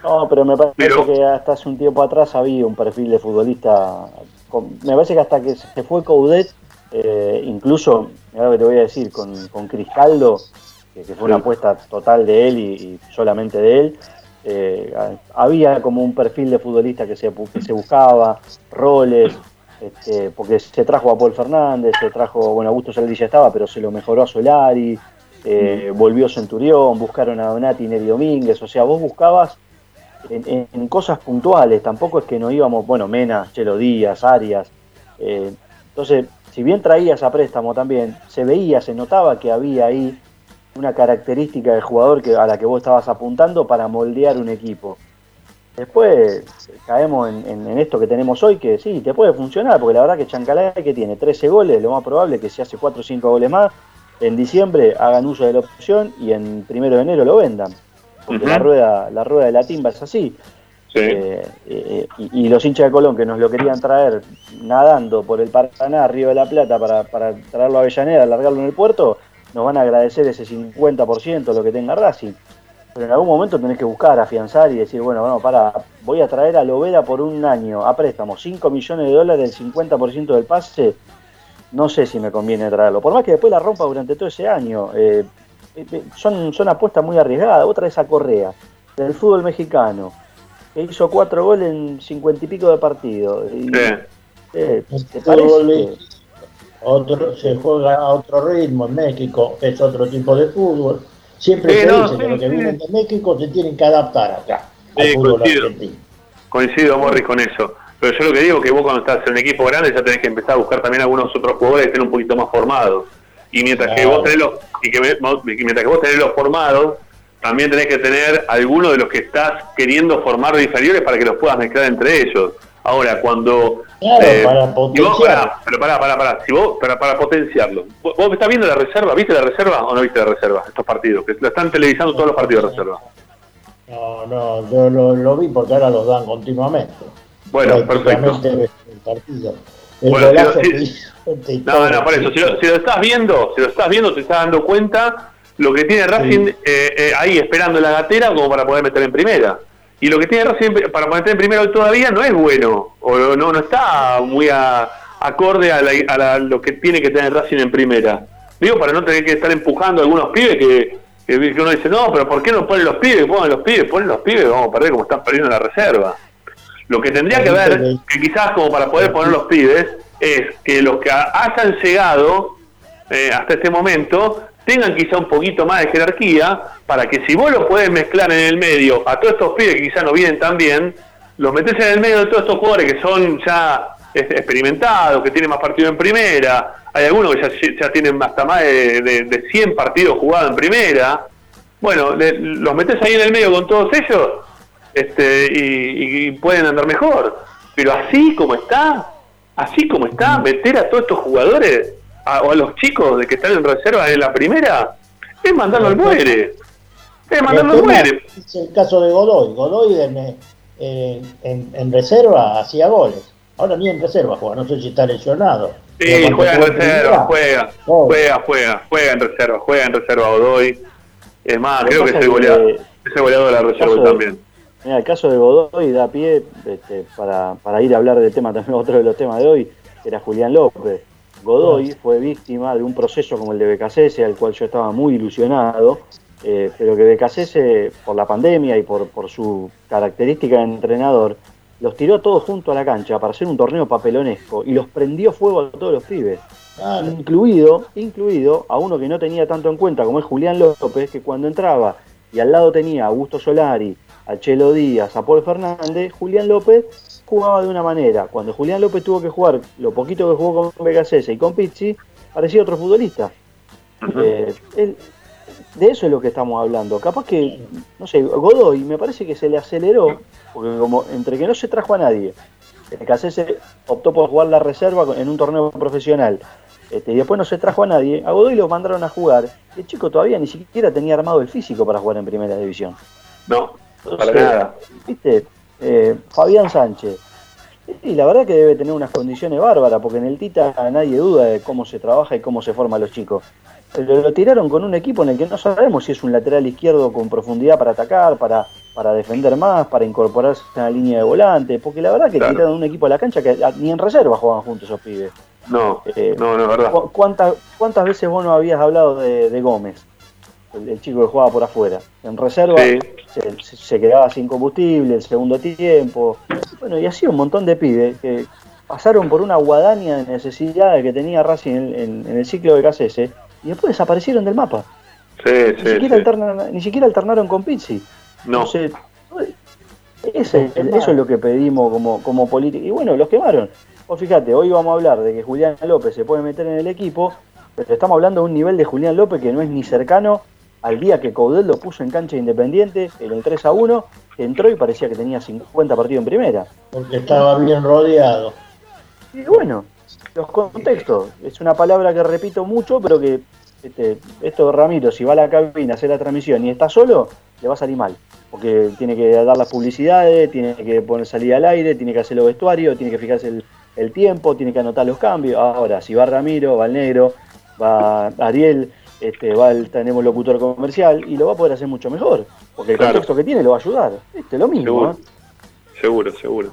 No, pero me parece que hasta hace un tiempo atrás había un perfil de futbolista. me parece que hasta que se fue Coudet, eh, incluso, lo que te voy a decir, con, con Cristaldo, que, fue una apuesta total de él y, solamente de él, eh, había como un perfil de futbolista que se, que se buscaba, roles, este, porque se trajo a Paul Fernández, se trajo, bueno, Augusto Saldi ya estaba, pero se lo mejoró a Solari. eh, volvió Centurión, buscaron a Donati y Neri Domínguez, o sea, vos buscabas en, cosas puntuales, tampoco es que no íbamos, bueno, Mena, Chelo Díaz, Arias, eh, entonces, si bien traías a préstamo también, se veía, se notaba que había ahí una característica del jugador que, a la que vos estabas apuntando para moldear un equipo. Después caemos en, esto que tenemos hoy, que sí, te puede funcionar, porque la verdad que Chancalay que tiene 13 goles, lo más probable es que si hace 4 o 5 goles más, en diciembre hagan uso de la opción y en primero de enero lo vendan. Porque la, rueda, la rueda de la timba es así. Eh, eh, y, los hinchas de Colón que nos lo querían traer nadando por el Paraná, Río de la Plata, para, para traerlo a Avellaneda, alargarlo en el puerto, nos van a agradecer ese 50% lo que tenga Racing. Pero en algún momento tenés que buscar, afianzar y decir, bueno, bueno, para, voy a traer a Lovera por un año a préstamo 5 millones de dólares, el 50% del pase, no sé si me conviene traerlo. Por más que después la rompa durante todo ese año, eh, eh, eh, son, son apuestas muy arriesgadas. Otra es a Correa, del fútbol mexicano, que hizo cuatro goles en cincuenta y pico de partido. otro, se juega a otro ritmo en México, es otro tipo de fútbol Siempre se dice que los que vienen de México se tienen que adaptar acá. Al coincido. Coincido, Morris, con eso. Pero yo lo que digo es que vos cuando estás en un equipo grande ya tenés que empezar a buscar también algunos otros jugadores que estén un poquito más formados. Y mientras que vos tenés los, y que, mientras que vos tenés los formados, también tenés que tener algunos de los que estás queriendo formar de inferiores para que los puedas mezclar entre ellos. Ahora, cuando. Claro, eh, para potenciarlo. pero pará, pará, pará. Si vos, para, para potenciarlo. ¿Vos, estás viendo la reserva? ¿Viste la reserva o no viste la reserva? Estos partidos. Que lo están televisando todos los partidos de reserva. No, no, yo lo, vi porque ahora los dan continuamente. Bueno, perfecto. El partido. bueno, no, no, por eso. Si lo, si lo, estás viendo, si lo estás viendo, te estás dando cuenta lo que tiene Racing eh, eh, ahí esperando la gatera como para poder meter en primera. Y lo que tiene Racing para ponerte en primero todavía no es bueno, o no, no está muy acorde a, lo que tiene que tener Racing en primera. Digo, para no tener que estar empujando a algunos pibes que, uno dice, no, pero ¿por qué no ponen los pibes? Ponen los pibes, ponen los pibes, vamos a perder como están perdiendo la reserva. Lo que tendría que ver, que quizás como para poder poner los pibes, es que los que hayan llegado eh, hasta este momento tengan quizá un poquito más de jerarquía para que si vos lo podés mezclar en el medio a todos estos pibes que quizá no vienen tan bien, los metés en el medio de todos estos jugadores que son ya experimentados, que tienen más partidos en primera, hay algunos que ya, tienen hasta más de, de, 100 partidos jugados en primera, bueno, los metés ahí en el medio con todos ellos este, y, pueden andar mejor, pero así como está, así como está, meter a todos estos jugadores o a los chicos de que están en reserva en la primera, es mandarlo al muere. Es mandarlo al muere. Es el caso de Godoy. Godoy en, en, reserva hacía goles. Ahora ni en reserva juega, no sé si está lesionado. Sí, juega en reserva, juega, juega, juega, juega en reserva, juega en reserva Godoy. Es más, creo que es el goleador, es el goleador de la reserva también. Mira, el caso de Godoy da pie este, para, para ir a hablar del tema también, otro de los temas de hoy, era Julián López. Godoy fue víctima de un proceso como el de Becasese, al cual yo estaba muy ilusionado, eh, pero que Becasese, por la pandemia y por, su característica de entrenador, los tiró todos junto a la cancha para hacer un torneo papelonesco y los prendió fuego a todos los pibes. Incluido, incluido a uno que no tenía tanto en cuenta como es Julián López, que cuando entraba y al lado tenía a Augusto Solari, a Chelo Díaz, a Paul Fernández, Julián López jugaba de una manera. Cuando Julián López tuvo que jugar lo poquito que jugó con Vegasese y con Pizzi, parecía otro futbolista. Eh, de eso es lo que estamos hablando. Capaz que, no sé, Godoy me parece que se le aceleró, porque como entre que no se trajo a nadie, Becasese optó por jugar la reserva en un torneo profesional, este, y después no se trajo a nadie, a Godoy lo mandaron a jugar. El chico todavía ni siquiera tenía armado el físico para jugar en primera división. No, para nada. ¿Viste? Eh, Fabián Sánchez. Y la verdad que debe tener unas condiciones bárbaras, porque en el Tita nadie duda de cómo se trabaja y cómo se forman los chicos. Lo, tiraron con un equipo en el que no sabemos si es un lateral izquierdo con profundidad para atacar, para, para defender más, para incorporarse en la línea de volante, porque la verdad que tiraron un equipo a la cancha que ni en reserva jugaban juntos esos pibes. No, eh, no, no es verdad. ¿cuántas, ¿Cuántas veces vos no habías hablado de Gómez? El, chico que jugaba por afuera. En reserva se, quedaba sin combustible el segundo tiempo. Bueno, y así un montón de pibes que pasaron por una guadaña de necesidades que tenía Racing en, el ciclo de KCS y después desaparecieron del mapa. Sí, ni, siquiera alternaron, ni siquiera alternaron con Pizzi. No. eso es lo que pedimos como, como política. Y bueno, los quemaron. Vos fíjate, hoy vamos a hablar de que Julián López se puede meter en el equipo, pero estamos hablando de un nivel de Julián López que no es ni cercano al día que Caudel lo puso en cancha independiente, en el 3 a 1, entró y parecía que tenía 50 partidos en primera. Porque estaba bien rodeado. Y bueno, los contextos. Es una palabra que repito mucho, pero que este, esto de Ramiro, si va a la cabina a hacer la transmisión y está solo, le va a salir mal. Porque tiene que dar las publicidades, tiene que poner salida al aire, tiene que hacer los vestuarios, tiene que fijarse el, tiempo, tiene que anotar los cambios. Ahora, si va Ramiro, va el negro, va Ariel, este, va el, tenemos locutor comercial y lo va a poder hacer mucho mejor. Porque el contexto que tiene lo va a ayudar. Este, lo mismo. Seguro, ¿eh? seguro. seguro.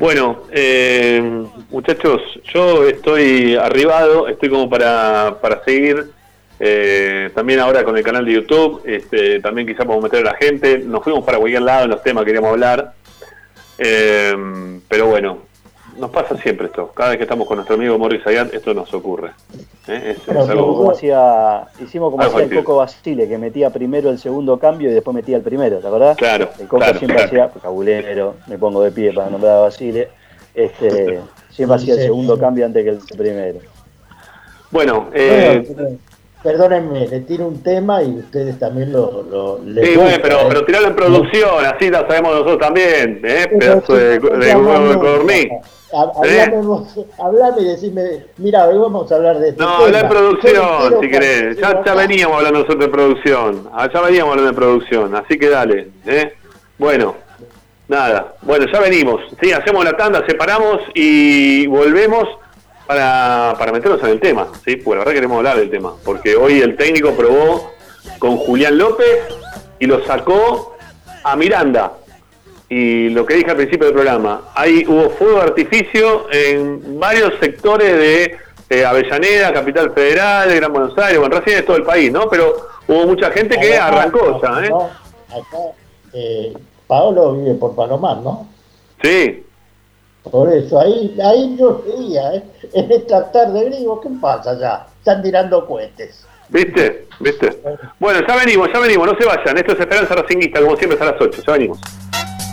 Bueno, eh, muchachos, yo estoy arribado, estoy como para, para seguir. Eh, también ahora con el canal de YouTube, este, también quizás podemos meter a la gente. Nos fuimos para cualquier lado en los temas que queríamos hablar. Eh, pero bueno, nos pasa siempre esto. Cada vez que estamos con nuestro amigo Morris Ayat, esto nos ocurre. ¿eh? como hacía, hicimos como hacía el Coco Basile, que metía primero el segundo cambio y después metía el primero, ¿te acordás? Claro. El Coco siempre hacía, cabulero, me pongo de pie para nombrar a Basile, este, siempre hacía el segundo cambio antes que el primero. Bueno, eh, perdónenme, le tiro un tema y ustedes también lo... lo sí, bueno, pero, ¿eh? pero tirarlo en producción, así lo sabemos nosotros también, ¿eh? Pedazo de, de, de, Hablame, y decime, mira, hoy vamos a hablar de esto. No, habla en producción, si querés. Ya, ya, veníamos hablando nosotros de producción. Ah, ya veníamos hablando de producción, así que dale. ¿eh? Bueno, nada. Bueno, ya venimos. Sí, hacemos la tanda, separamos y volvemos para, para meternos en el tema. ¿sí? Pues la verdad queremos hablar del tema. Porque hoy el técnico probó con Julián López y lo sacó a Miranda y lo que dije al principio del programa, hay, hubo fuego de artificio en varios sectores de Avellaneda, Capital Federal, Gran Buenos Aires, bueno, recién es todo el país, ¿no? Pero hubo mucha gente que arrancó ya, ¿eh? acá, eh, Paolo vive por Palomar, ¿no? Sí. Por eso, ahí, ahí yo veía, ¿eh? En esta tarde digo, ¿qué pasa ya? Están tirando cohetes. ¿Viste? ¿Viste? Bueno, ya venimos, ya venimos, no se vayan. Esto es Esperanza Racinguista, como siempre, a las 8. Ya venimos.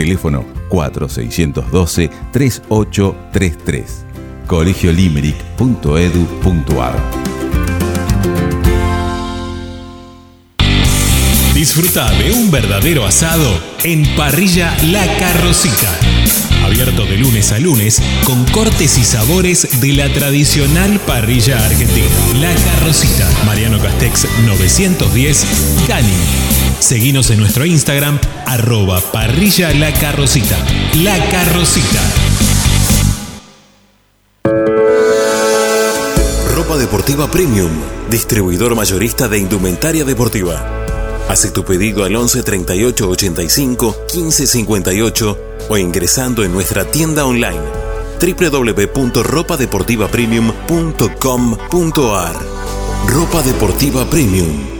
Teléfono 4612-3833. colegiolimeric.edu.ar Disfruta de un verdadero asado en Parrilla La Carrocita. Abierto de lunes a lunes con cortes y sabores de la tradicional parrilla argentina. La Carrocita, Mariano Castex 910, Cani. Seguinos en nuestro Instagram, arroba parrilla la carrocita. La carrocita. Ropa Deportiva Premium, distribuidor mayorista de indumentaria deportiva. Hace tu pedido al 11 38 85 15 58 o ingresando en nuestra tienda online www.ropadeportivapremium.com.ar Ropa Deportiva Premium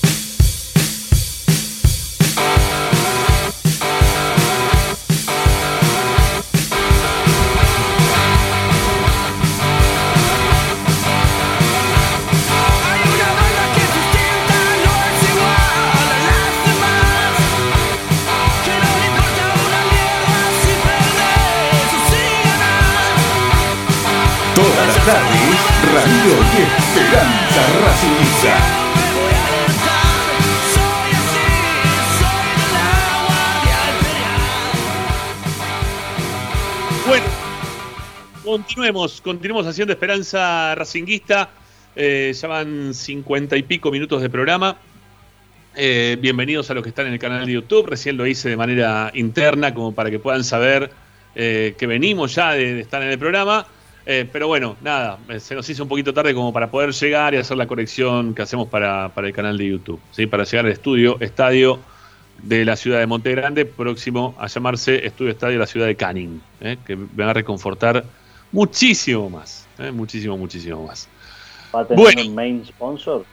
Racingista. Bueno, continuemos, continuemos haciendo Esperanza Racinguista. Eh, ya van cincuenta y pico minutos de programa. Eh, bienvenidos a los que están en el canal de YouTube. Recién lo hice de manera interna, como para que puedan saber eh, que venimos ya de, de estar en el programa. Eh, pero bueno, nada, eh, se nos hizo un poquito tarde como para poder llegar y hacer la conexión que hacemos para, para el canal de YouTube. ¿sí? Para llegar al estudio, estadio de la ciudad de Monte Grande, próximo a llamarse Estudio Estadio de la ciudad de Canning, ¿eh? que me va a reconfortar muchísimo más. ¿eh? Muchísimo, muchísimo más. ¿Va a tener Bueno. un main sponsor?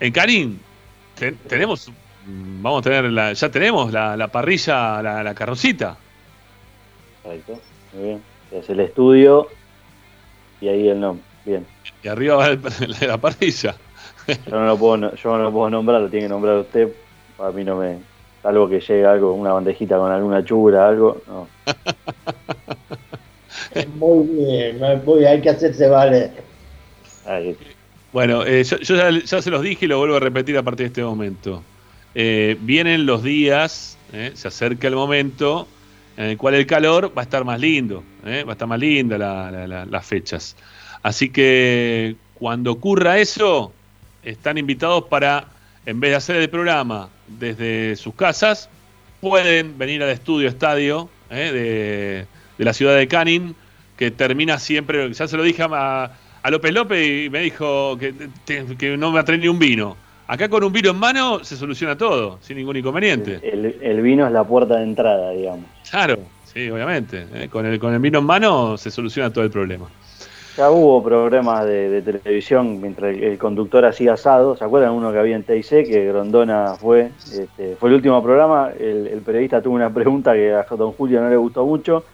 En Canning te- tenemos, vamos a tener, la, ya tenemos la, la parrilla, la, la carrocita. Perfecto, muy bien. Es el estudio y ahí el nombre. Bien. Y arriba va el- la parrilla. Yo no lo puedo, no- yo no lo puedo nombrar, lo tiene que nombrar usted. A mí no me. Algo que llegue algo, una bandejita con alguna chura, algo. No. Muy bien, muy bien, hay que hacerse valer. Ahí. Bueno, eh, yo, yo ya, ya se los dije y lo vuelvo a repetir a partir de este momento. Eh, vienen los días, eh, se acerca el momento en el cual el calor va a estar más lindo, eh, va a estar más linda la- la- la- las fechas. Así que cuando ocurra eso, están invitados para, en vez de hacer el programa desde sus casas, pueden venir al estudio estadio eh, de, de la ciudad de Canning, que termina siempre, ya se lo dije a, a López López y me dijo que, que no me atrae ni un vino. Acá con un vino en mano se soluciona todo, sin ningún inconveniente. El, el vino es la puerta de entrada, digamos. Claro, sí, obviamente. eh, Con, el, con el vino en mano se soluciona todo el problema. Ya hubo programas de, de televisión mientras el, el conductor hacía asado. ¿Se acuerdan uno que había en TIC que Grondona fue? Este, fue el último programa. El, el periodista tuvo una pregunta que a don Julio no le gustó mucho.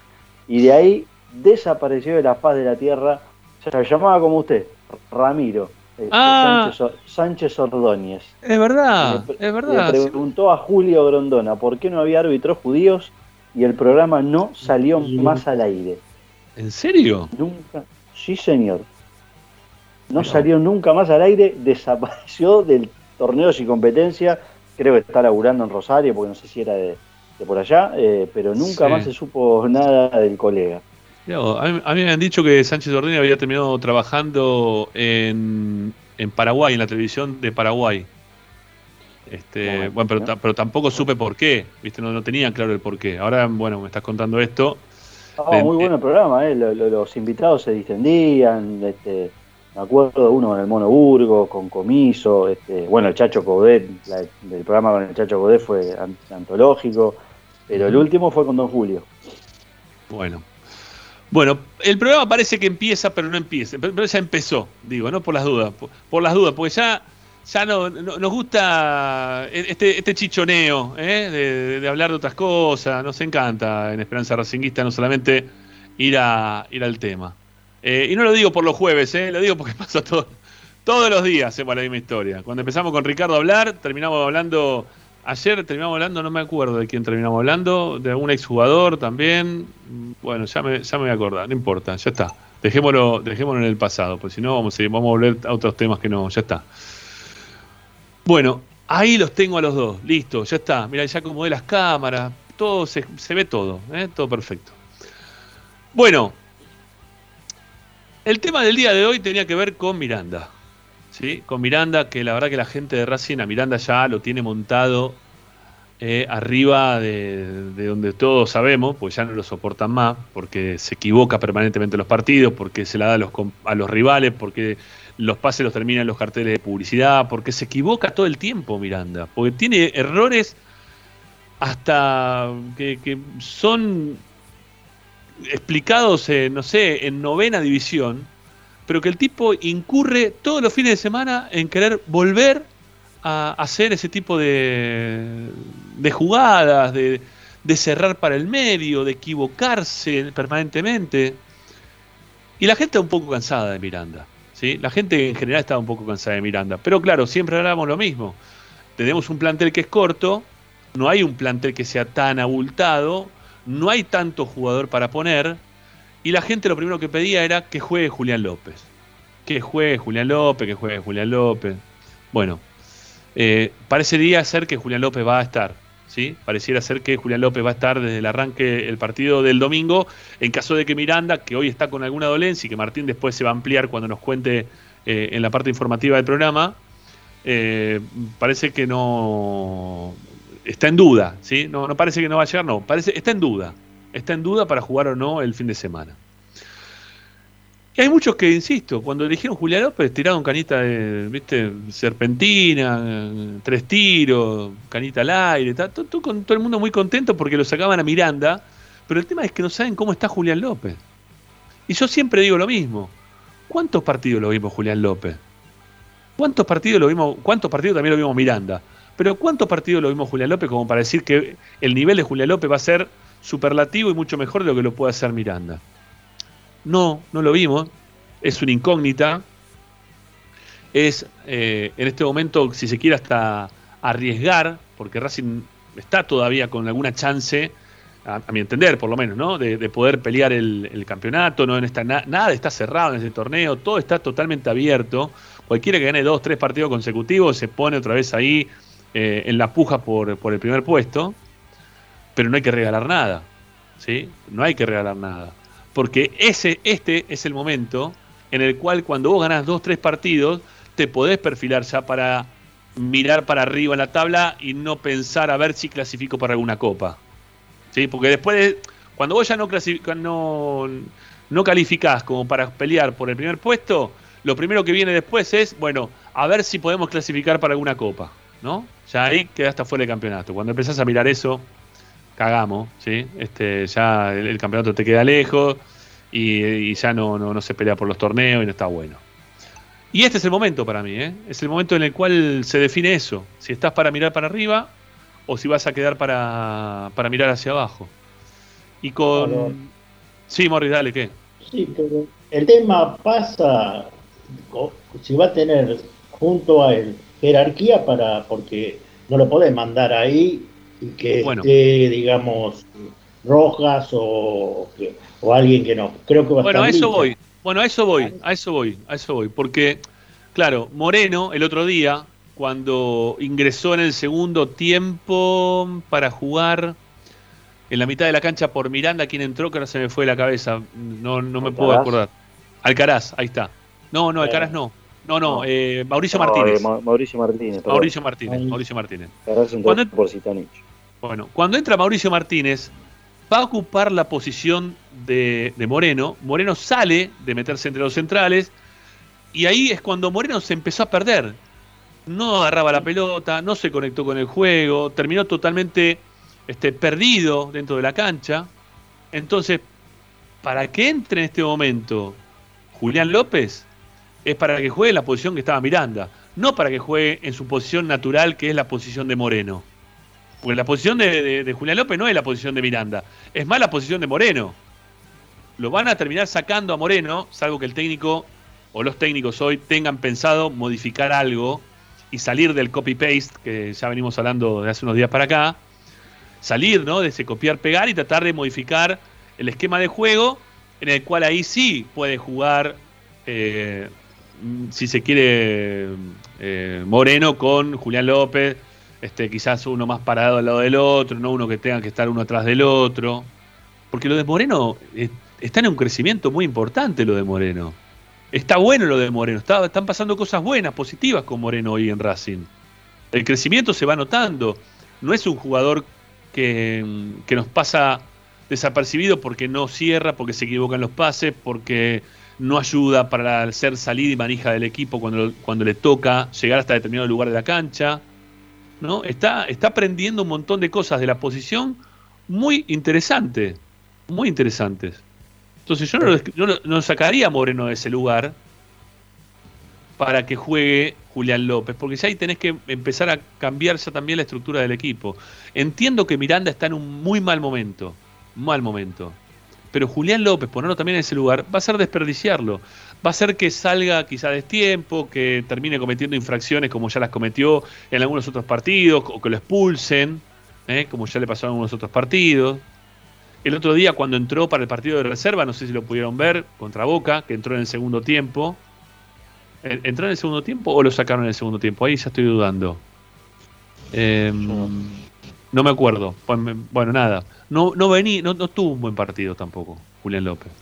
Y de ahí desapareció de la faz de la tierra. Se llamaba como usted, Ramiro. este, Ah. Sánchez, Sánchez Ordóñez. Es verdad, Le- es verdad. Le preguntó a Julio Grondona por qué no había árbitros judíos y el programa no salió más al aire. ¿En serio? Nunca. Sí, señor. No salió nunca más al aire, desapareció del torneo sin competencia. Creo que está laburando en Rosario, porque no sé si era de, de por allá, eh, pero nunca Sí. más se supo nada del colega. Mirá A mí, a mí me han dicho que Sánchez Ordóñez había terminado trabajando en, en Paraguay, en la televisión de Paraguay. Este, Bueno, pero, ¿no? ta- pero tampoco supe por qué, ¿viste? No, no tenía claro el por qué. Ahora, bueno, me estás contando esto. Bien, muy eh. bueno el programa, eh, lo- lo- los invitados se distendían, este, me acuerdo uno con el Mono Burgos, con Comiso, este, bueno, el Chacho Codet, el programa con el Chacho Codet fue antológico, pero el último fue con Don Julio. Bueno. Bueno, el programa parece que empieza, pero no empieza. Pero ya empezó, digo, ¿no? Por las dudas. Por, las dudas, porque ya, ya no, nos gusta este, este chichoneo, ¿eh? de, hablar de otras cosas. Nos encanta en Esperanza Racinguista no solamente ir, a, ir al tema. Eh, y no lo digo por los jueves, ¿eh? lo digo porque pasa todo, todos los días hacemos la misma historia. Cuando empezamos con Ricardo a hablar, terminamos hablando, ayer terminamos hablando, no me acuerdo de quién terminamos hablando, de algún exjugador también. Bueno, ya me, ya me voy a acordar, no importa, ya está. Dejémoslo, dejémoslo en el pasado, porque si no vamos a, vamos a volver a otros temas que no, ya está. Bueno, ahí los tengo a los dos, listo, ya está. Mira, ya acomodé las cámaras, todo se, se ve todo, ¿eh? todo perfecto. Bueno, el tema del día de hoy tenía que ver con Miranda. ¿sí? Con Miranda, que la verdad que la gente de Racing a Miranda ya lo tiene montado eh, arriba de, donde todos sabemos, pues ya no lo soportan más, porque se equivoca permanentemente en los partidos, porque se la da a los, a los rivales, porque los pases los terminan en los carteles de publicidad, porque se equivoca todo el tiempo Miranda, porque tiene errores hasta que son explicados, no sé, en novena división, pero que el tipo incurre todos los fines de semana en querer volver a hacer ese tipo de, de jugadas, de, de cerrar para el medio, de equivocarse permanentemente. Y la gente está un poco cansada de Miranda. ¿Sí? La gente en general está un poco cansada de Miranda. Pero claro, siempre hablamos lo mismo. Tenemos un plantel que es corto, no hay un plantel que sea tan abultado, no hay tanto jugador para poner, y la gente lo primero que pedía era que juegue Julián López. Que juegue Julián López, que juegue Julián López. Bueno, eh, parecería ser que Julián López va a estar. ¿Sí? Pareciera ser que Julián López va a estar desde el arranque el partido del domingo, en caso de que Miranda, que hoy está con alguna dolencia y que Martín después se va a ampliar cuando nos cuente eh, en la parte informativa del programa, eh, parece que no, está en duda, ¿sí? No, no parece que no va a llegar, no, parece, está en duda. Está en duda para jugar o no el fin de semana. Y hay muchos que, insisto, cuando eligieron Julián López, tiraron canita de, viste, serpentina, tres tiros, canita al aire, todo, todo el mundo muy contento porque lo sacaban a Miranda, pero el tema es que no saben cómo está Julián López. Y yo siempre digo lo mismo. ¿Cuántos partidos lo vimos Julián López? ¿Cuántos partidos lo vimos? ¿Cuántos partidos también lo vimos Miranda? Pero ¿cuántos partidos lo vimos Julián López como para decir que el nivel de Julián López va a ser superlativo y mucho mejor de lo que lo puede hacer Miranda? No, no lo vimos. Es una incógnita. Es eh, en este momento, si se quiere, hasta arriesgar, porque Racing está todavía con alguna chance, a, mi entender por lo menos, ¿no? de, poder pelear el, campeonato. No nada está cerrado en ese torneo, todo está totalmente abierto. Cualquiera que gane dos, tres partidos consecutivos se pone otra vez ahí eh, en la puja por, el primer puesto, pero no hay que regalar nada, ¿sí? No hay que regalar nada. Porque ese, este es el momento en el cual cuando vos ganás dos, tres partidos, te podés perfilar ya para mirar para arriba en la tabla y no pensar a ver si clasifico para alguna copa. ¿Sí? Porque después, cuando vos ya no, no, no calificás como para pelear por el primer puesto, lo primero que viene después es, bueno, a ver si podemos clasificar para alguna copa. ¿no? Ya ahí quedaste fuera del campeonato. Cuando empezás a mirar eso, cagamos, ¿sí? Este, ya el, campeonato te queda lejos y, ya no, no, se pelea por los torneos y no está bueno. Y este es el momento para mí, ¿eh? Es el momento en el cual se define eso. Si estás para mirar para arriba o si vas a quedar para, para mirar hacia abajo. Y con... Sí, Morris, dale, ¿qué? Sí, pero el tema pasa si va a tener junto a él jerarquía para porque no lo podés mandar ahí y que esté, digamos, Rojas o, o alguien que no. Creo que va bueno, a eso voy. Bueno, a eso voy, a eso voy, a eso voy. Porque, claro, Moreno el otro día, cuando ingresó en el segundo tiempo para jugar en la mitad de la cancha por Miranda, quien entró, que ahora se me fue la cabeza, no, no me puedo acordar. Alcaraz, ahí está. No, no, Alcaraz no. No, no, eh, Mauricio Martínez. Mauricio Martínez. Mauricio Martínez, Mauricio Martínez. Cuando, por bueno, cuando entra Mauricio Martínez, va a ocupar la posición de, Moreno. Moreno sale de meterse entre los centrales y ahí es cuando Moreno se empezó a perder. No agarraba la pelota, no se conectó con el juego, terminó totalmente este, perdido dentro de la cancha. Entonces, para que entre en este momento Julián López, es para que juegue en la posición que estaba Miranda, no para que juegue en su posición natural, que es la posición de Moreno. Porque la posición de, Julián López no es la posición de Miranda, es más la posición de Moreno. Lo van a terminar sacando a Moreno, salvo que el técnico o los técnicos hoy tengan pensado modificar algo y salir del copy-paste, que ya venimos hablando de hace unos días para acá, salir ¿no? de ese copiar-pegar y tratar de modificar el esquema de juego en el cual ahí sí puede jugar, eh, si se quiere, eh, Moreno con Julián López, este, quizás uno más parado al lado del otro, no uno que tenga que estar uno atrás del otro. Porque lo de Moreno eh, está en un crecimiento muy importante, lo de Moreno. Está bueno lo de Moreno, están pasando cosas buenas, positivas con Moreno hoy en Racing. El crecimiento se va notando. No es un jugador que, nos pasa desapercibido porque no cierra, porque se equivocan los pases, porque no ayuda para hacer salida y manija del equipo cuando, cuando le toca llegar hasta determinado lugar de la cancha. ¿No? Está, está aprendiendo un montón de cosas de la posición muy interesantes, muy interesantes. Entonces yo no, no, sacaría a Moreno de ese lugar para que juegue Julián López, porque ya ahí tenés que empezar a cambiar ya también la estructura del equipo. Entiendo que Miranda está en un muy mal momento, mal momento. Pero Julián López, ponerlo también en ese lugar, va a ser desperdiciarlo. Va a ser que salga quizá destiempo, que termine cometiendo infracciones como ya las cometió en algunos otros partidos, o que lo expulsen, ¿eh? como ya le pasó en algunos otros partidos. El otro día cuando entró para el partido de reserva, no sé si lo pudieron ver, contra Boca, que entró en el segundo tiempo. ¿Entró en el segundo tiempo o lo sacaron en el segundo tiempo? Ahí ya estoy dudando. Em, no me acuerdo. Pues bueno, nada. No, no, vení, no, no tuvo un buen partido tampoco, Julián López.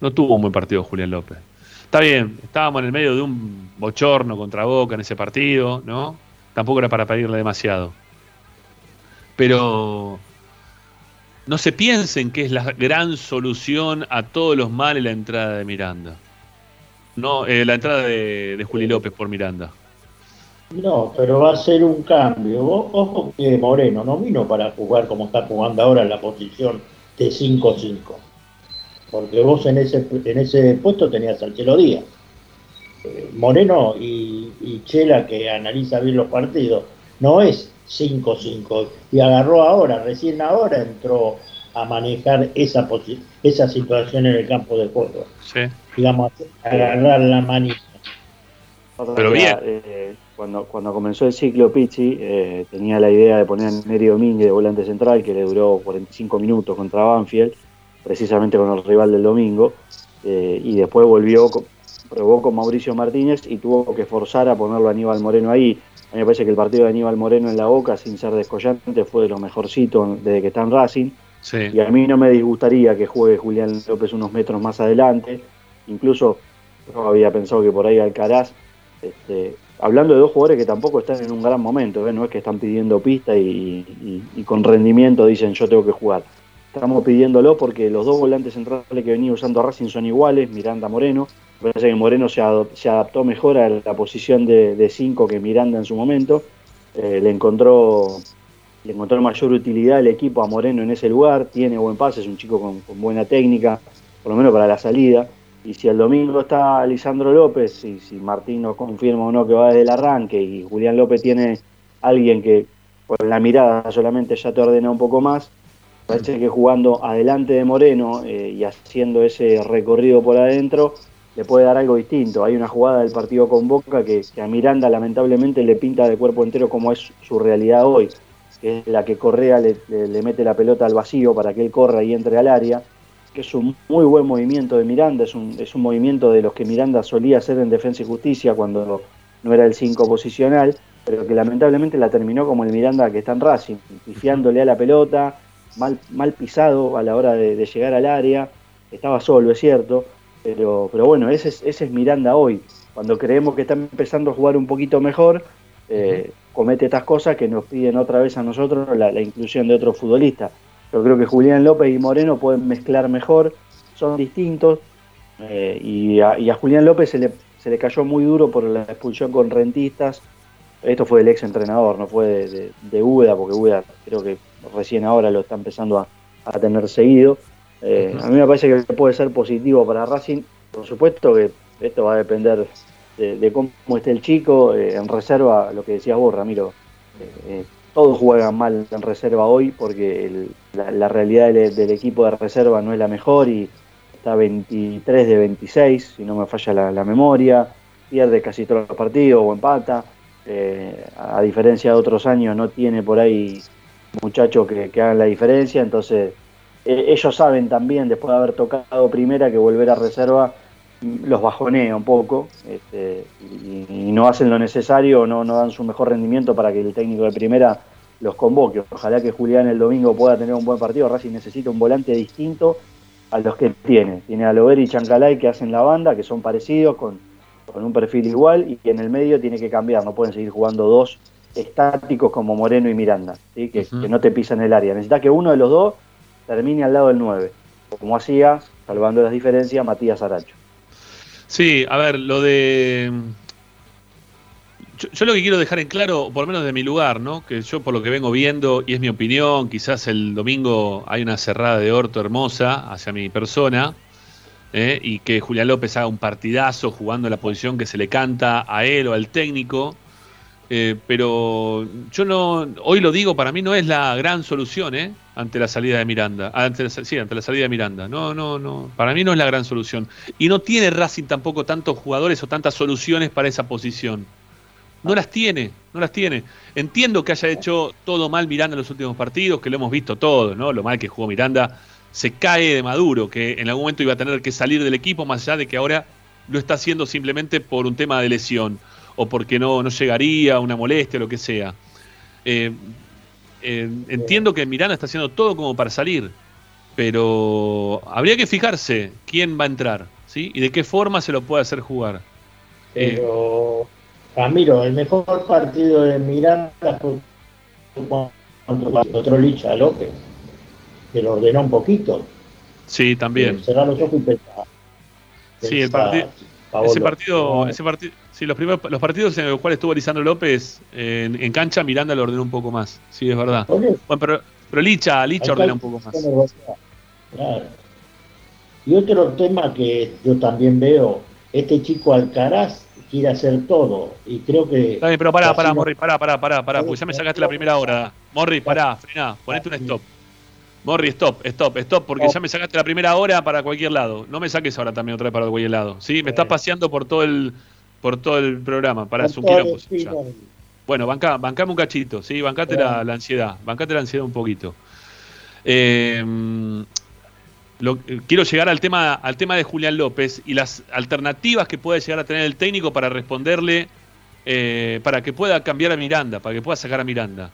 No tuvo un buen partido Julián López. Está bien, estábamos en el medio de un bochorno contra Boca en ese partido, ¿no? Tampoco era para pedirle demasiado. Pero no se piensen que es la gran solución a todos los males la entrada de Miranda. No, eh, la entrada de, de Juli López por Miranda. No, pero va a ser un cambio. Ojo que Moreno no vino para jugar como está jugando ahora en la posición de 5-5. Porque vos en ese, en ese puesto tenías al Chelo Díaz. Eh, Moreno y, y, Chela, que analiza bien los partidos, no es 5-5. Y agarró ahora, recién ahora entró a manejar esa, esa situación en el campo de juego. Sí. Digamos, agarrar la manita. Pero bien. Eh, cuando, cuando comenzó el ciclo Pizzi, eh, tenía la idea de poner a Neri Domínguez de volante central, que le duró 45 minutos contra Banfield, precisamente con el rival del domingo, eh, y después volvió, probó con Mauricio Martínez y tuvo que forzar a ponerlo a Aníbal Moreno ahí. A mí me parece que el partido de Aníbal Moreno en la boca, sin ser descollante, fue de lo mejorcito desde que está en Racing. Y a mí no me disgustaría que juegue Julián López unos metros más adelante. Incluso yo había pensado que por ahí Alcaraz este, hablando de dos jugadores que tampoco están en un gran momento, ¿eh? no es que están pidiendo pista y, con rendimiento dicen yo tengo que jugar. Estamos pidiéndolo porque los dos volantes centrales que venía usando Racing son iguales, Miranda Moreno. Parece que Moreno se, adaptó mejor a la posición de 5 que Miranda en su momento. Eh, le encontró le encontró mayor utilidad el equipo a Moreno en ese lugar, tiene buen pase, es un chico con buena técnica, por lo menos para la salida. Y si el domingo está Lisandro López, y si Martín nos confirma o no que va desde el arranque, y Julián López tiene alguien que por la mirada solamente ya te ordena un poco más, parece que jugando adelante de Moreno eh, y haciendo ese recorrido por adentro, le puede dar algo distinto. Hay una jugada del partido con Boca que, a Miranda lamentablemente le pinta de cuerpo entero como es su realidad hoy, que es la que Correa le mete la pelota al vacío para que él corra y entre al área que es un muy buen movimiento de Miranda, es un, es un movimiento de los que Miranda solía hacer en Defensa y Justicia cuando no era el 5 posicional, pero que lamentablemente la terminó como el Miranda que está en Racing, pifiándole a la pelota, mal, mal pisado a la hora de, llegar al área, estaba solo, es cierto, pero, pero bueno, ese es, ese es Miranda hoy. Cuando creemos que está empezando a jugar un poquito mejor, eh, comete estas cosas que nos piden otra vez a nosotros la, la inclusión de otro futbolista. Yo creo que Julián López y Moreno pueden mezclar mejor, son distintos. Eh, y, a, Julián López se le, se le cayó muy duro por la expulsión con rentistas. Esto fue del ex entrenador, no fue de, de, de Uda, porque Uda creo que recién ahora lo está empezando a, a tener seguido. Eh, a mí me parece que puede ser positivo para Racing. Por supuesto que esto va a depender de, de cómo esté el chico. eh, en reserva, lo que decías vos, Ramiro, todos juegan mal en reserva hoy porque la, realidad del, equipo de reserva no es la mejor y está 23 de 26, si no me falla la, memoria. Pierde casi todos los partidos o empata. Eh, a diferencia de otros años, no tiene por ahí muchachos que, hagan la diferencia. Entonces, eh, ellos saben también, después de haber tocado primera, que volver a reserva los bajonea un poco este, y, y no hacen lo necesario, no, no dan su mejor rendimiento para que el técnico de primera los convoque. Ojalá que Julián el domingo pueda tener un buen partido. Racing necesita un volante distinto a los que tiene. Tiene a Lover y Chancalay que hacen la banda, que son parecidos, con, con un perfil igual, y en el medio tiene que cambiar. No pueden seguir jugando dos estáticos como Moreno y Miranda, ¿sí? que, que no te pisan el área. Necesitas que uno de los dos termine al lado del 9, como hacía, salvando las diferencias, Matías Aracho. Sí, a ver, lo de. Yo, yo lo que quiero dejar en claro, por lo menos de mi lugar, ¿no? Que yo por lo que vengo viendo, y es mi opinión, quizás el domingo hay una cerrada de orto hermosa hacia mi persona, ¿eh? y que Julián López haga un partidazo jugando la posición que se le canta a él o al técnico. Eh, pero yo no, hoy lo digo, para mí no es la gran solución, ¿eh? Ante la salida de Miranda. Ante la, sí, ante la salida de Miranda. No, no, no. Para mí no es la gran solución. Y no tiene Racing tampoco tantos jugadores o tantas soluciones para esa posición. No las tiene, no las tiene. Entiendo que haya hecho todo mal Miranda en los últimos partidos, que lo hemos visto todo, ¿no? Lo mal que jugó Miranda se cae de Maduro, que en algún momento iba a tener que salir del equipo, más allá de que ahora lo está haciendo simplemente por un tema de lesión o porque no, no llegaría, una molestia, lo que sea. Eh, eh, entiendo que Miranda está haciendo todo como para salir, pero habría que fijarse quién va a entrar, ¿sí? Y de qué forma se lo puede hacer jugar. Pero, Ramiro, el mejor partido de Miranda fue cuando otro Licha López, que lo ordenó un poquito. sí, también. Cerrar los ojos y pensar. Sí, el. Ese partido, ese partido, sí, los primeros, los partidos en los cuales estuvo Lisandro López en, en cancha, Miranda lo ordenó un poco más. Sí, es verdad. Bueno, pero, pero Licha, Licha ordena un poco más. Claro. Y otro tema que yo también veo, este chico Alcaraz quiere hacer todo y creo que... Está bien, pero pará, pará, Morri, pará, pará, pará, pará, porque ya me sacaste la primera hora. Morri, pará, frená, ponete un stop. Morri, stop, stop, stop, porque ya me sacaste la primera hora para cualquier lado. No me saques ahora también otra vez para cualquier lado. Sí, me estás paseando por todo el por todo el programa, para su quilombo. Bueno, banca, bancame un cachito, sí, bancate la, la ansiedad, bancate la ansiedad un poquito. Eh, lo- eh, quiero llegar al tema, al tema de Julián López y las alternativas que puede llegar a tener el técnico para responderle, eh, para que pueda cambiar a Miranda, para que pueda sacar a Miranda.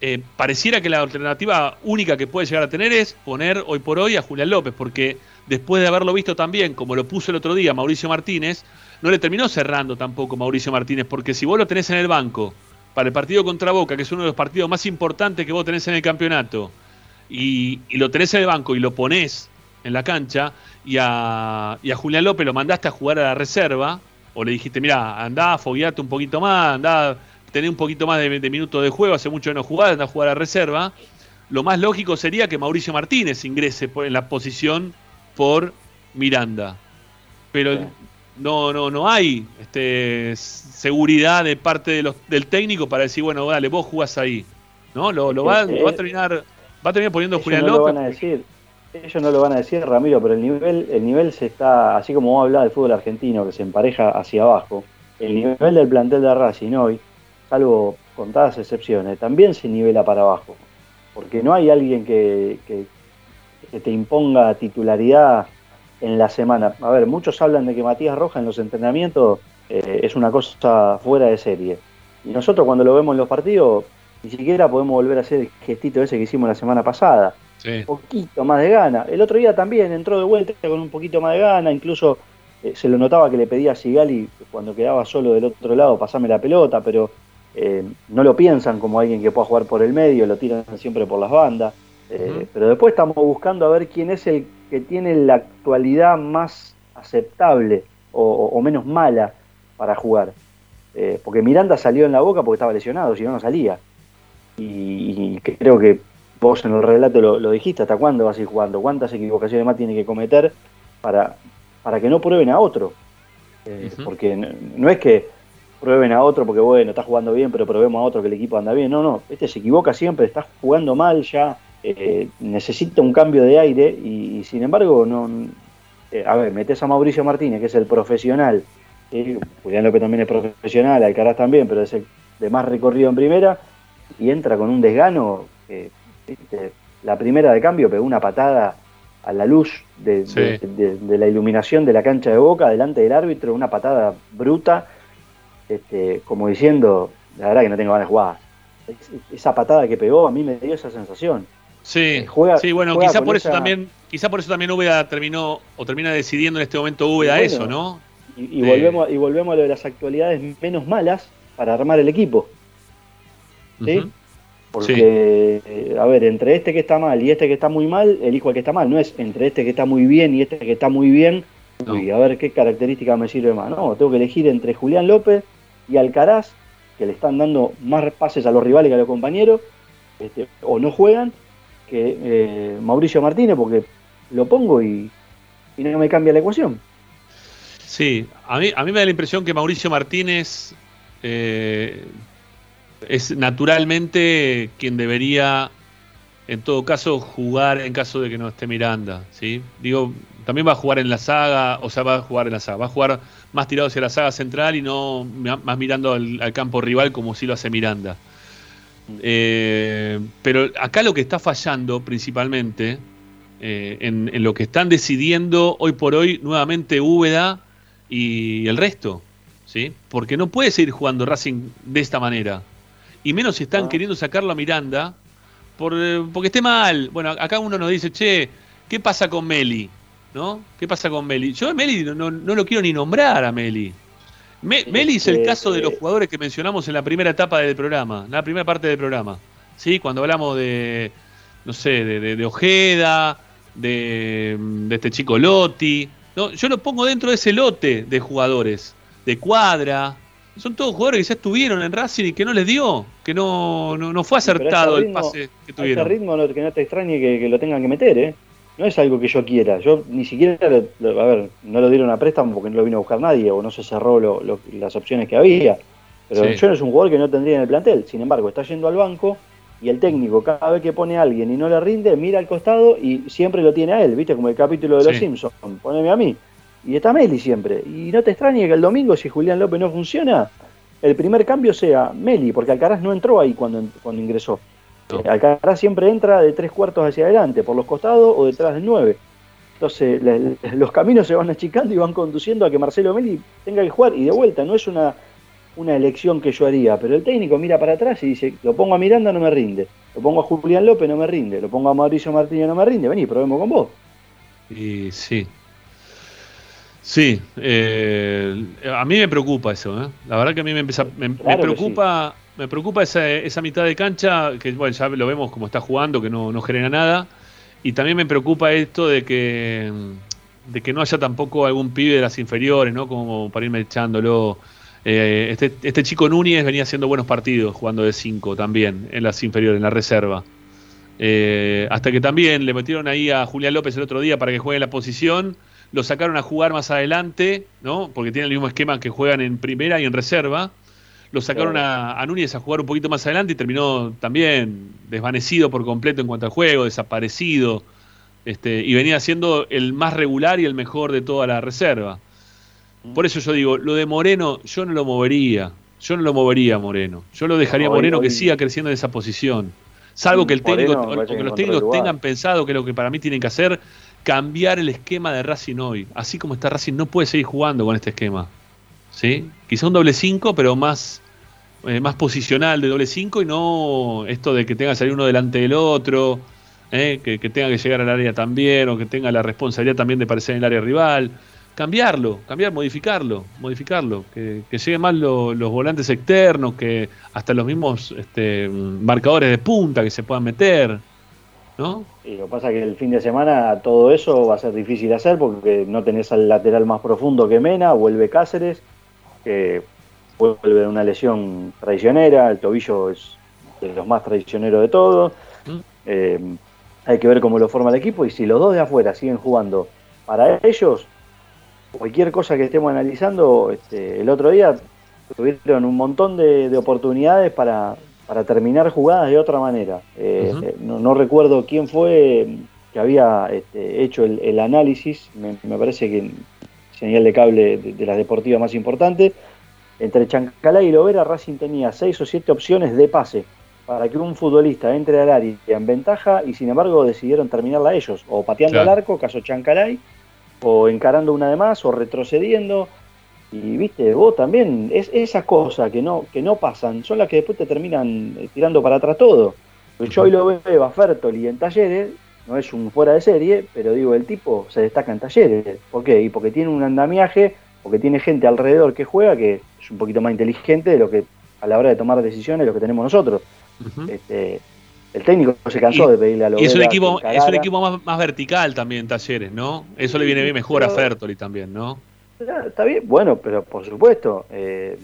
Eh, pareciera que la alternativa única que puede llegar a tener es poner hoy por hoy a Julián López, porque después de haberlo visto también, como lo puso el otro día Mauricio Martínez, no le terminó cerrando tampoco Mauricio Martínez, porque si vos lo tenés en el banco para el partido contra Boca, que es uno de los partidos más importantes que vos tenés en el campeonato, y, lo tenés en el banco y lo ponés en la cancha, y a, y Julián López lo mandaste a jugar a la reserva, o le dijiste, mira, andá, fogueate un poquito más, andá, tené un poquito más de, de minutos de juego, hace mucho que no jugás, andá a jugar a la reserva, lo más lógico sería que Mauricio Martínez ingrese en la posición por Miranda. Pero no, no, no hay este, seguridad de parte de los- del técnico para decir, bueno, dale, vos jugás ahí. ¿No? Lo, lo va, lo va a terminar, va a terminar poniendo Julián no lo López. van a decir. Ellos no lo van a decir, Ramiro, pero el nivel, el nivel se está, así como vos hablás del fútbol argentino, que se empareja hacia abajo, el nivel del plantel de Racing hoy, salvo contadas excepciones, también se nivela para abajo. Porque no hay alguien que, que, que te imponga titularidad en la semana. A ver, muchos hablan de que Matías Roja en los entrenamientos eh, es una cosa fuera de serie. Y nosotros cuando lo vemos en los partidos, ni siquiera podemos volver a hacer el gestito ese que hicimos la semana pasada. Sí. Un poquito más de gana. El otro día también entró de vuelta con un poquito más de gana, incluso eh, se lo notaba que le pedía a Sigali cuando quedaba solo del otro lado, pasame la pelota, pero eh, no lo piensan como alguien que pueda jugar por el medio, lo tiran siempre por las bandas. Eh. Pero después estamos buscando a ver quién es el que tiene la actualidad más aceptable o, o menos mala para jugar. Eh, porque Miranda salió en la boca porque estaba lesionado, si no, no salía. Y, y creo que vos en el relato lo, lo dijiste, ¿hasta cuándo vas a ir jugando? ¿Cuántas equivocaciones más tiene que cometer para, para que no prueben a otro? Eh. Porque no, no es que prueben a otro porque, bueno, está jugando bien, pero probemos a otro que el equipo anda bien. No, no, este se equivoca siempre, está jugando mal ya, eh, necesita un cambio de aire y, y sin embargo, no. eh, a ver, metes a Mauricio Martínez, que es el profesional. eh, Julián López también es profesional, Alcaraz también, pero es el de más recorrido en primera y entra con un desgano. que, viste, la primera de cambio pegó una patada a la luz de, Sí. de- de- de la iluminación de la cancha de Boca delante del árbitro, una patada bruta, este, como diciendo, la verdad que no tengo ganas de jugar. Es- Esa patada que pegó a mí me dio esa sensación. Sí, Eh, juega- sí, bueno, juega quizá por eso también, quizá por eso también Úbeda terminó o termina decidiendo en este momento Úbeda bueno, eso, ¿no? Y, y volvemos, y volvemos a lo de las actualidades menos malas para armar el equipo. ¿sí? Porque, eh, a ver, entre este que está mal y este que está muy mal, elijo al que está mal. No es entre este que está muy bien y este que está muy bien. No. Uy, a ver qué característica me sirve más. No, tengo que elegir entre Julián López y Alcaraz, que le están dando más pases a los rivales que a los compañeros, este, o no juegan, que eh, Mauricio Martínez, porque lo pongo y, y no me cambia la ecuación. Sí, a mí, a mí me da la impresión que Mauricio Martínez eh, es naturalmente quien debería, en todo caso, jugar en caso de que no esté Miranda. ¿sí? Digo, también va a jugar en la saga, o sea, va a jugar en la saga, va a jugar más tirado hacia la saga central y no más mirando al, al campo rival como si lo hace Miranda. Eh, pero acá lo que está fallando principalmente, eh, en, en lo que están decidiendo hoy por hoy nuevamente Úbeda y el resto, ¿sí? Porque no puede seguir jugando Racing de esta manera. Y menos si están Ah. queriendo sacarlo a Miranda por, eh, porque esté mal. Bueno, acá uno nos dice, che, ¿qué pasa con Meli? ¿No? ¿Qué pasa con Meli? Yo a Meli no, no- no lo quiero ni nombrar a Meli. Me- Meli es el Este, caso de los eh, jugadores que mencionamos en la primera etapa del programa, la primera parte del programa. ¿Sí? Cuando hablamos de, no sé, de, de- de Ojeda, de, de este chico Lotti. No, yo lo pongo dentro de ese lote de jugadores, de cuadra. Son todos jugadores que ya estuvieron en Racing y que no les dio, que no, no, no fue Sí, acertado el pase que A ese tuvieron. ritmo que no te extrañe que, que lo tengan que meter, ¿eh? No es algo que yo quiera. Yo ni siquiera, lo- lo- a ver, no lo dieron a préstamo porque no lo vino a buscar nadie o no se cerró lo- las opciones que había. Pero Sí. yo no es un jugador que no tendría en el plantel. Sin embargo, está yendo al banco y el técnico cada vez que pone a alguien y no le rinde, mira al costado y siempre lo tiene a él, ¿viste? Como el capítulo de Los Sí. Simpsons. Poneme a mí. Y está Meli siempre. Y no te extrañe que el domingo, si Julián López no funciona, el primer cambio sea Meli, porque Alcaraz no entró ahí cuando, cuando ingresó. Eh, Alcaraz siempre entra de tres cuartos hacia adelante, por los costados o detrás del nueve. Entonces le- le- los caminos se van achicando y van conduciendo a que Marcelo Meli tenga que jugar. Y de vuelta, no es una, una elección que yo haría, pero el técnico mira para atrás y dice, lo pongo a Miranda, no me rinde. Lo pongo a Julián López, no me rinde. Lo pongo a Mauricio Martínez, no me rinde. Vení, probemos con vos. Y sí. Sí, eh, a mí me preocupa eso, ¿eh? La verdad que a mí me, empieza, me, Claro preocupa, me preocupa esa, esa mitad de cancha, que bueno, ya lo vemos como está jugando, que no, genera nada. Y también me preocupa esto de que, de que no haya tampoco algún pibe de las inferiores, ¿no? Como para irme echándolo. Eh, este, este chico Núñez venía haciendo buenos partidos, jugando de 5 también, en las inferiores, en la reserva. Eh, hasta que también le metieron ahí a Julián López el otro día para que juegue la posición. Lo sacaron a jugar más adelante, ¿no? Porque tienen el mismo esquema que juegan en primera y en reserva. Lo sacaron a, a Núñez a jugar un poquito más adelante y terminó también desvanecido por completo en cuanto al juego, desaparecido. Este, y venía siendo el más regular y el mejor de toda la reserva. Por eso yo digo, lo de Moreno, yo no lo movería. Yo no lo movería a Moreno. Yo lo dejaría a Moreno que siga creciendo en esa posición. Salvo que el técnico o que los técnicos tengan pensado que lo que para mí tienen que hacer, cambiar el esquema de Racing hoy. Así como está Racing, no puede seguir jugando con este esquema. ¿Sí? Quizá un doble 5, pero más, eh, más posicional de doble 5 y no esto de que tenga que salir uno delante del otro, ¿eh? que, que tenga que llegar al área también, o que tenga la responsabilidad también de aparecer en el área rival. Cambiarlo, cambiar, modificarlo, modificarlo. Que, que lleguen más lo- los volantes externos, que hasta los mismos este, marcadores de punta que se puedan meter. ¿no? Y lo que pasa es que el fin de semana todo eso va a ser difícil de hacer porque no tenés al lateral más profundo que Mena, vuelve Cáceres, que vuelve de una lesión traicionera, el tobillo es de los más traicioneros de todos. Mm. Eh, hay que ver cómo lo forma el equipo y si los dos de afuera siguen jugando para ellos, cualquier cosa que estemos analizando, este, el otro día tuvieron un montón de, de oportunidades para, para terminar jugadas de otra manera. Eh, no recuerdo quién fue que había este, hecho el, el análisis, me, me parece que señal de cable de, de las deportivas más importantes. Entre Chancalá y Lovera, Racing tenía seis o siete opciones de pase para que un futbolista entre al área en ventaja y sin embargo decidieron terminarla ellos, o pateando Claro. al arco, caso Chancalay, o encarando una de más, o retrocediendo. Y viste, vos también, es esas cosas que no, que no pasan, son las que después te terminan eh, tirando para atrás todo. Yo hoy lo veo a Fertoli en talleres, no es un fuera de serie, pero digo, el tipo se destaca en talleres. ¿Por qué? Y porque tiene un andamiaje, porque tiene gente alrededor que juega que es un poquito más inteligente de lo que a la hora de tomar decisiones lo que tenemos nosotros. Este, el técnico se cansó Y- de pedirle a Y es un equipo, es un equipo más, más vertical también, Talleres, ¿no? Eso le viene bien mejor a Fertoli también, ¿no? Ah, Está bien, bueno, pero por supuesto, eh,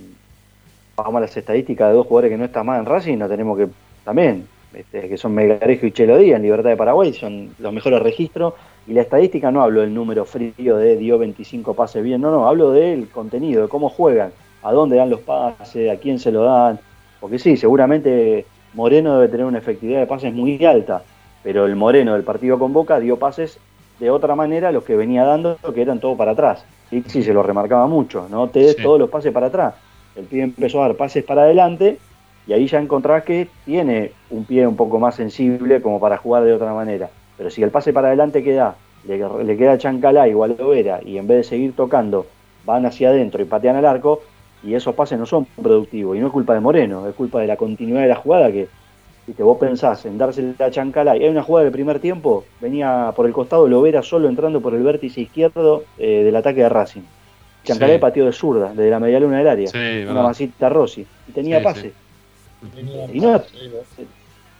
vamos a las estadísticas de dos jugadores que no están más en Racing, no tenemos que también, este, que son Megarejo y Chelo Díaz en Libertad de Paraguay, son los mejores registros. Y la estadística no hablo del número frío de dio 25 pases bien, no, no, hablo del contenido, de cómo juegan, a dónde dan los pases, a quién se lo dan. Porque sí, seguramente Moreno debe tener una efectividad de pases muy alta, pero el Moreno del partido con Boca dio pases de otra manera a los que venía dando, que eran todo para atrás. Y sí, se lo remarcaba mucho, no te des Sí. todos los pases para atrás. El pibe empezó a dar pases para adelante y ahí ya encontrás que tiene un pie un poco más sensible como para jugar de otra manera. Pero si el pase para adelante queda, le, le queda a Chancalá igual a Lovera y en vez de seguir tocando van hacia adentro y patean al arco, y esos pases no son productivos. Y no es culpa de Moreno, es culpa de la continuidad de la jugada que viste, vos pensás en dársela a Chancalá. Y hay una jugada del primer tiempo, venía por el costado Lovera solo entrando por el vértice izquierdo eh, del ataque de Racing. Chancalá Sí. pateó de zurda, desde la media luna del área. Sí, una verdad. masita Rossi. Y tenía Sí, pase. Y no,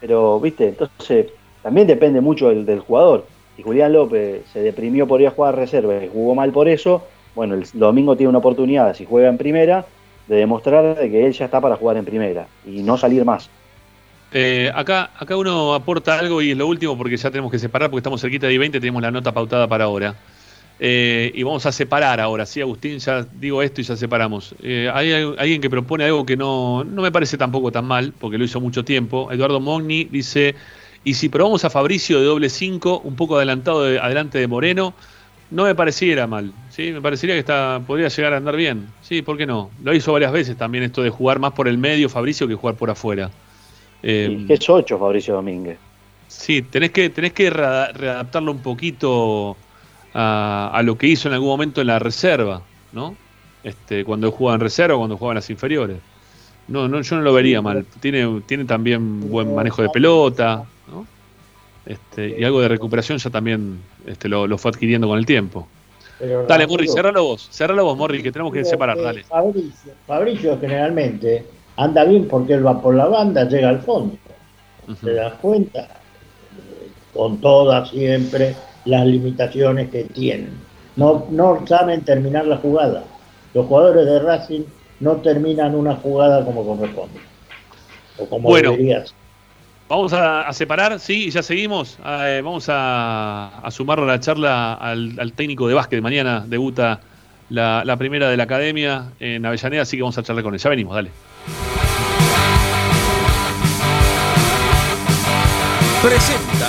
pero, viste, entonces también depende mucho del, del jugador. Si Julián López se deprimió por ir a jugar reserva y jugó mal por eso, bueno, el domingo tiene una oportunidad, si juega en primera, de demostrar de que él ya está para jugar en primera y no salir más. Eh, acá, acá uno aporta algo y es lo último porque ya tenemos que separar porque estamos cerquita de 20 tenemos la nota pautada para ahora. Eh, y vamos a separar ahora, ¿sí, Agustín? Ya digo esto y ya separamos. Eh, hay al- alguien que propone algo que no, no me parece tampoco tan mal, porque lo hizo mucho tiempo. Eduardo Mogni dice, y si probamos a Fabricio de doble 5, un poco adelantado de- adelante de Moreno, no me pareciera mal, ¿sí? Me parecería que está, podría llegar a andar bien. Sí, ¿por qué no? Lo hizo varias veces también esto de jugar más por el medio Fabricio que jugar por afuera. Eh, es 8 Fabricio Domínguez. Sí, tenés que, tenés que reada- readaptarlo un poquito a, a lo que hizo en algún momento en la reserva, ¿no? Este, cuando jugaba en reserva, cuando jugaba en las inferiores. No, no, yo no lo vería mal. Tiene, tiene también buen manejo de pelota, ¿no? Este, y algo de recuperación ya también este, lo, lo fue adquiriendo con el tiempo. Pero, Dale, Morri, cerralo vos, cerralo vos, Morri, que tenemos que separar, eh, dale. Fabricio, Fabricio generalmente anda bien porque él va por la banda, llega al fondo. Ujú. ¿Te das cuenta? Con todas siempre las limitaciones que tienen. No, no saben terminar la jugada. Los jugadores de Racing no terminan una jugada como corresponde. O como Bueno. debería ser. Vamos a, a separar, sí, y ya seguimos. Ah, eh, vamos a, a sumarlo a la charla al, al técnico de básquet. Mañana debuta la, la primera de la academia en Avellaneda, así que vamos a charlar con él. Ya venimos, dale. Presenta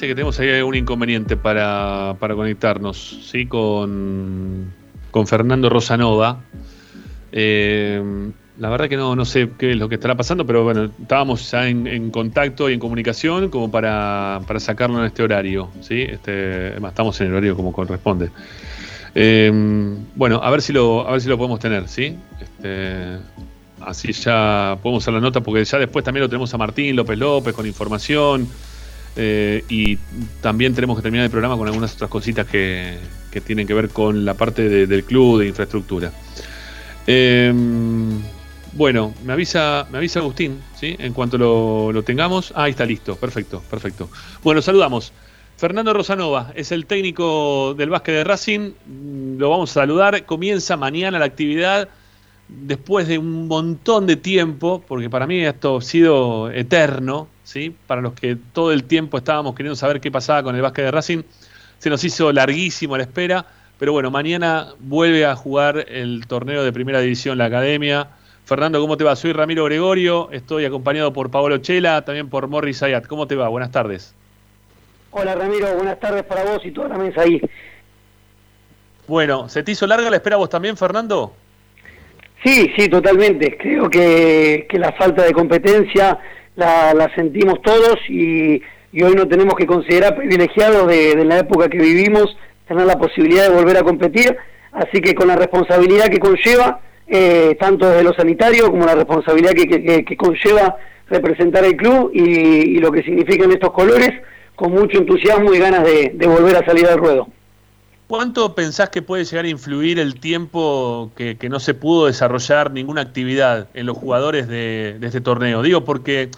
Que tenemos ahí un inconveniente para, para conectarnos, ¿sí? Con, con Fernando Rosanova. Eh, la verdad que no, no sé qué es lo que estará pasando, pero bueno, estábamos ya en, contacto y en comunicación como para, para, sacarlo en este horario, ¿sí? Este, estamos en el horario como corresponde. Eh, bueno, a ver si lo, a ver si lo podemos tener, ¿sí? Este, así ya podemos hacer la nota, porque ya después también lo tenemos a Martín López López con información. Eh, y también tenemos que terminar el programa con algunas otras cositas que, que tienen que ver con la parte del club, de infraestructura. Eh, bueno, me avisa, me avisa Agustín, ¿sí? En cuanto lo, tengamos. Ah, ahí está listo, perfecto, perfecto. Bueno, saludamos. Fernando Rosanova es el técnico del básquet de Racing. Mm, lo vamos a saludar. Comienza mañana la actividad después de un montón de tiempo, porque para mí esto ha sido eterno, ¿sí? Para los que todo el tiempo estábamos queriendo saber qué pasaba con el básquet de Racing, se nos hizo larguísimo la espera. Pero bueno, mañana vuelve a jugar el torneo de primera división la academia Fernando, ¿cómo te va? Soy Ramiro Gregorio, estoy acompañado por Paolo Chela, también por Morris Ayat. ¿Cómo te va? Buenas tardes. Hola Ramiro, buenas tardes para vos y toda la mesa ahí. Bueno, ¿se te hizo larga la espera vos también, Fernando? Sí, sí, totalmente. Creo que, la falta de competencia la, sentimos todos y, hoy no tenemos que considerar privilegiados de, de la época que vivimos tener la posibilidad de volver a competir. Así que con la responsabilidad que conlleva, eh, tanto desde lo sanitario como la responsabilidad que, conlleva representar el club y, lo que significan estos colores, con mucho entusiasmo y ganas de, volver a salir al ruedo. ¿Cuánto pensás que puede llegar a influir el tiempo que, no se pudo desarrollar ninguna actividad en los jugadores de, este torneo? Digo porque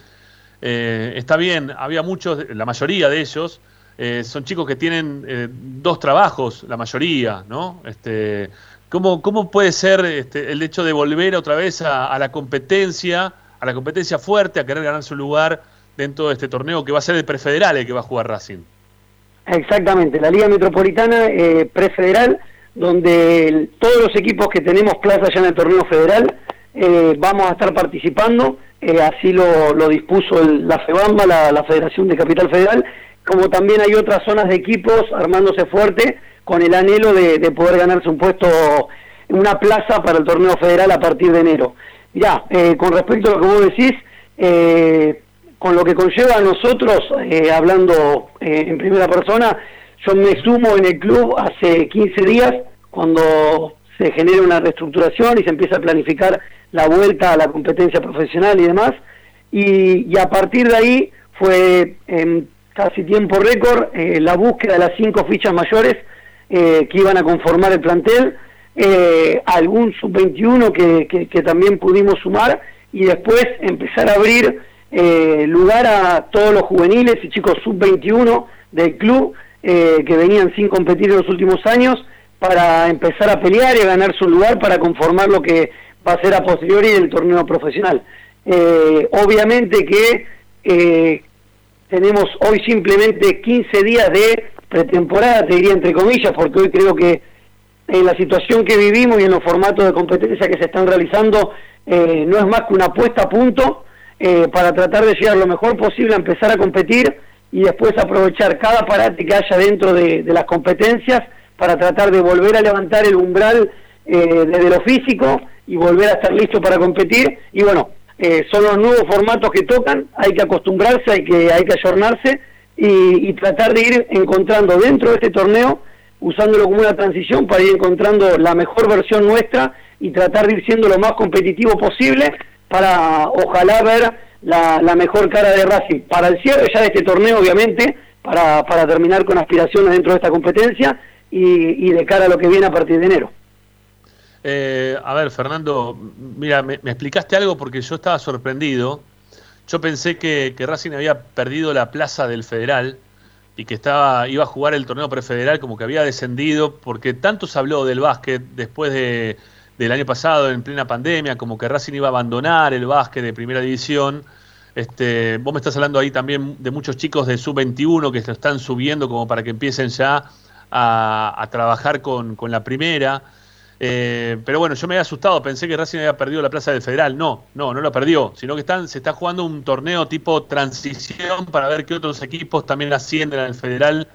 eh, está bien, había muchos, la mayoría de ellos, eh, son chicos que tienen dos trabajos, la mayoría, ¿no? Este, ¿Cómo, cómo puede ser este, el hecho de volver otra vez a, la competencia, a la competencia fuerte, a querer ganar su lugar dentro de este torneo que va a ser el prefederal el que va a jugar Racing? Exactamente, la Liga Metropolitana eh, prefederal, donde todos los equipos que tenemos plaza ya en el torneo federal eh, vamos a estar participando, eh, así lo, dispuso la FEBAMBA, la, Federación de Capital Federal, como también hay otras zonas de equipos armándose fuerte con el anhelo de, poder ganarse un puesto, una plaza para el torneo federal a partir de enero. Ya, eh, con respecto a lo que vos decís, eh, con lo que conlleva a nosotros, eh, hablando en primera persona, yo me sumo en el club hace 15 días, cuando se genera una reestructuración y se empieza a planificar la vuelta a la competencia profesional y demás, y, a partir de ahí fue en casi tiempo récord la búsqueda de las cinco fichas mayores eh, que iban a conformar el plantel, eh, algún sub-21 que, que, también pudimos sumar y después empezar a abrir eh, lugar a todos los juveniles y chicos sub-21 del club que venían sin competir en los últimos años para empezar a pelear y a ganar su lugar para conformar lo que va a ser a posteriori el torneo profesional. obviamente que tenemos hoy simplemente 15 días de pretemporada, te diría entre comillas, porque hoy creo que en la situación que vivimos y en los formatos de competencia que se están realizando, eh, no es más que una apuesta a punto eh, para tratar de llegar lo mejor posible a empezar a competir y después aprovechar cada parate que haya dentro de, las competencias para tratar de volver a levantar el umbral eh, desde lo físico y volver a estar listo para competir. Y bueno, son los nuevos formatos que tocan, hay que acostumbrarse, hay que, hay que ayornarse y, tratar de ir encontrando dentro de este torneo, usándolo como una transición para ir encontrando la mejor versión nuestra y tratar de ir siendo lo más competitivo posible para ojalá ver la, mejor cara de Racing. Para el cierre ya de este torneo, obviamente, para, para terminar con aspiraciones dentro de esta competencia y, de cara a lo que viene a partir de enero. Eh, a ver, Fernando, mira, me, me, explicaste algo porque yo estaba sorprendido yo pensé que, Racing había perdido la plaza del Federal y que estaba iba a jugar el torneo prefederal como que había descendido, porque tanto se habló del básquet después de, del año pasado, en plena pandemia, como que Racing iba a abandonar el básquet de primera división. Este, vos me estás hablando ahí también de muchos chicos de sub-21 que se están subiendo como para que empiecen ya a, trabajar con, con la primera. Eh, pero bueno, yo me había asustado, pensé que Racing había perdido la plaza del Federal. No, no, no lo perdió, sino que están, se está jugando un torneo tipo transición para ver qué otros equipos también ascienden al Federal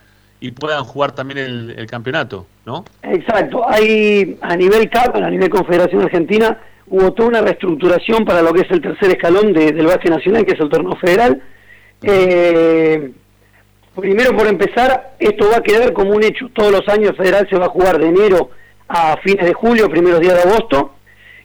y puedan jugar también el, campeonato, ¿no? Exacto, hay a nivel CAP, a nivel Confederación Argentina, hubo toda una reestructuración para lo que es el tercer escalón del básquet nacional, que es el torneo federal. Eh, primero por empezar, esto va a quedar como un hecho. Todos los años el federal se va a jugar de enero a fines de julio, primeros días de agosto,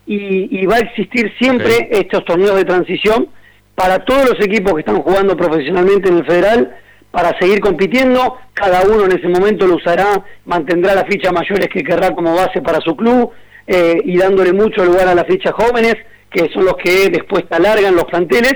y, va a existir siempre estos torneos de transición para todos los equipos que están jugando profesionalmente en el federal, para seguir compitiendo, cada uno en ese momento lo usará, mantendrá las fichas mayores que querrá como base para su club, eh, y dándole mucho lugar a las fichas jóvenes, que son los que después alargan los planteles,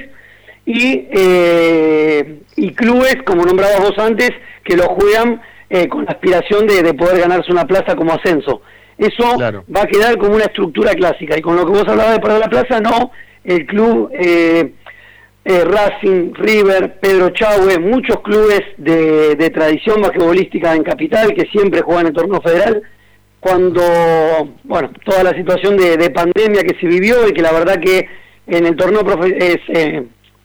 y, eh, y clubes, como nombrabas vos antes, que lo juegan eh, con la aspiración de, poder ganarse una plaza como ascenso. Eso va a quedar como una estructura clásica. Y con lo que vos hablabas de perder la plaza, no, el club eh, Racing, River, Pedro Chávez, muchos clubes de, de tradición basquetbolística en Capital que siempre juegan en el torneo federal, cuando, bueno, toda la situación de, pandemia que se vivió y que la verdad que en el torneo es, eh,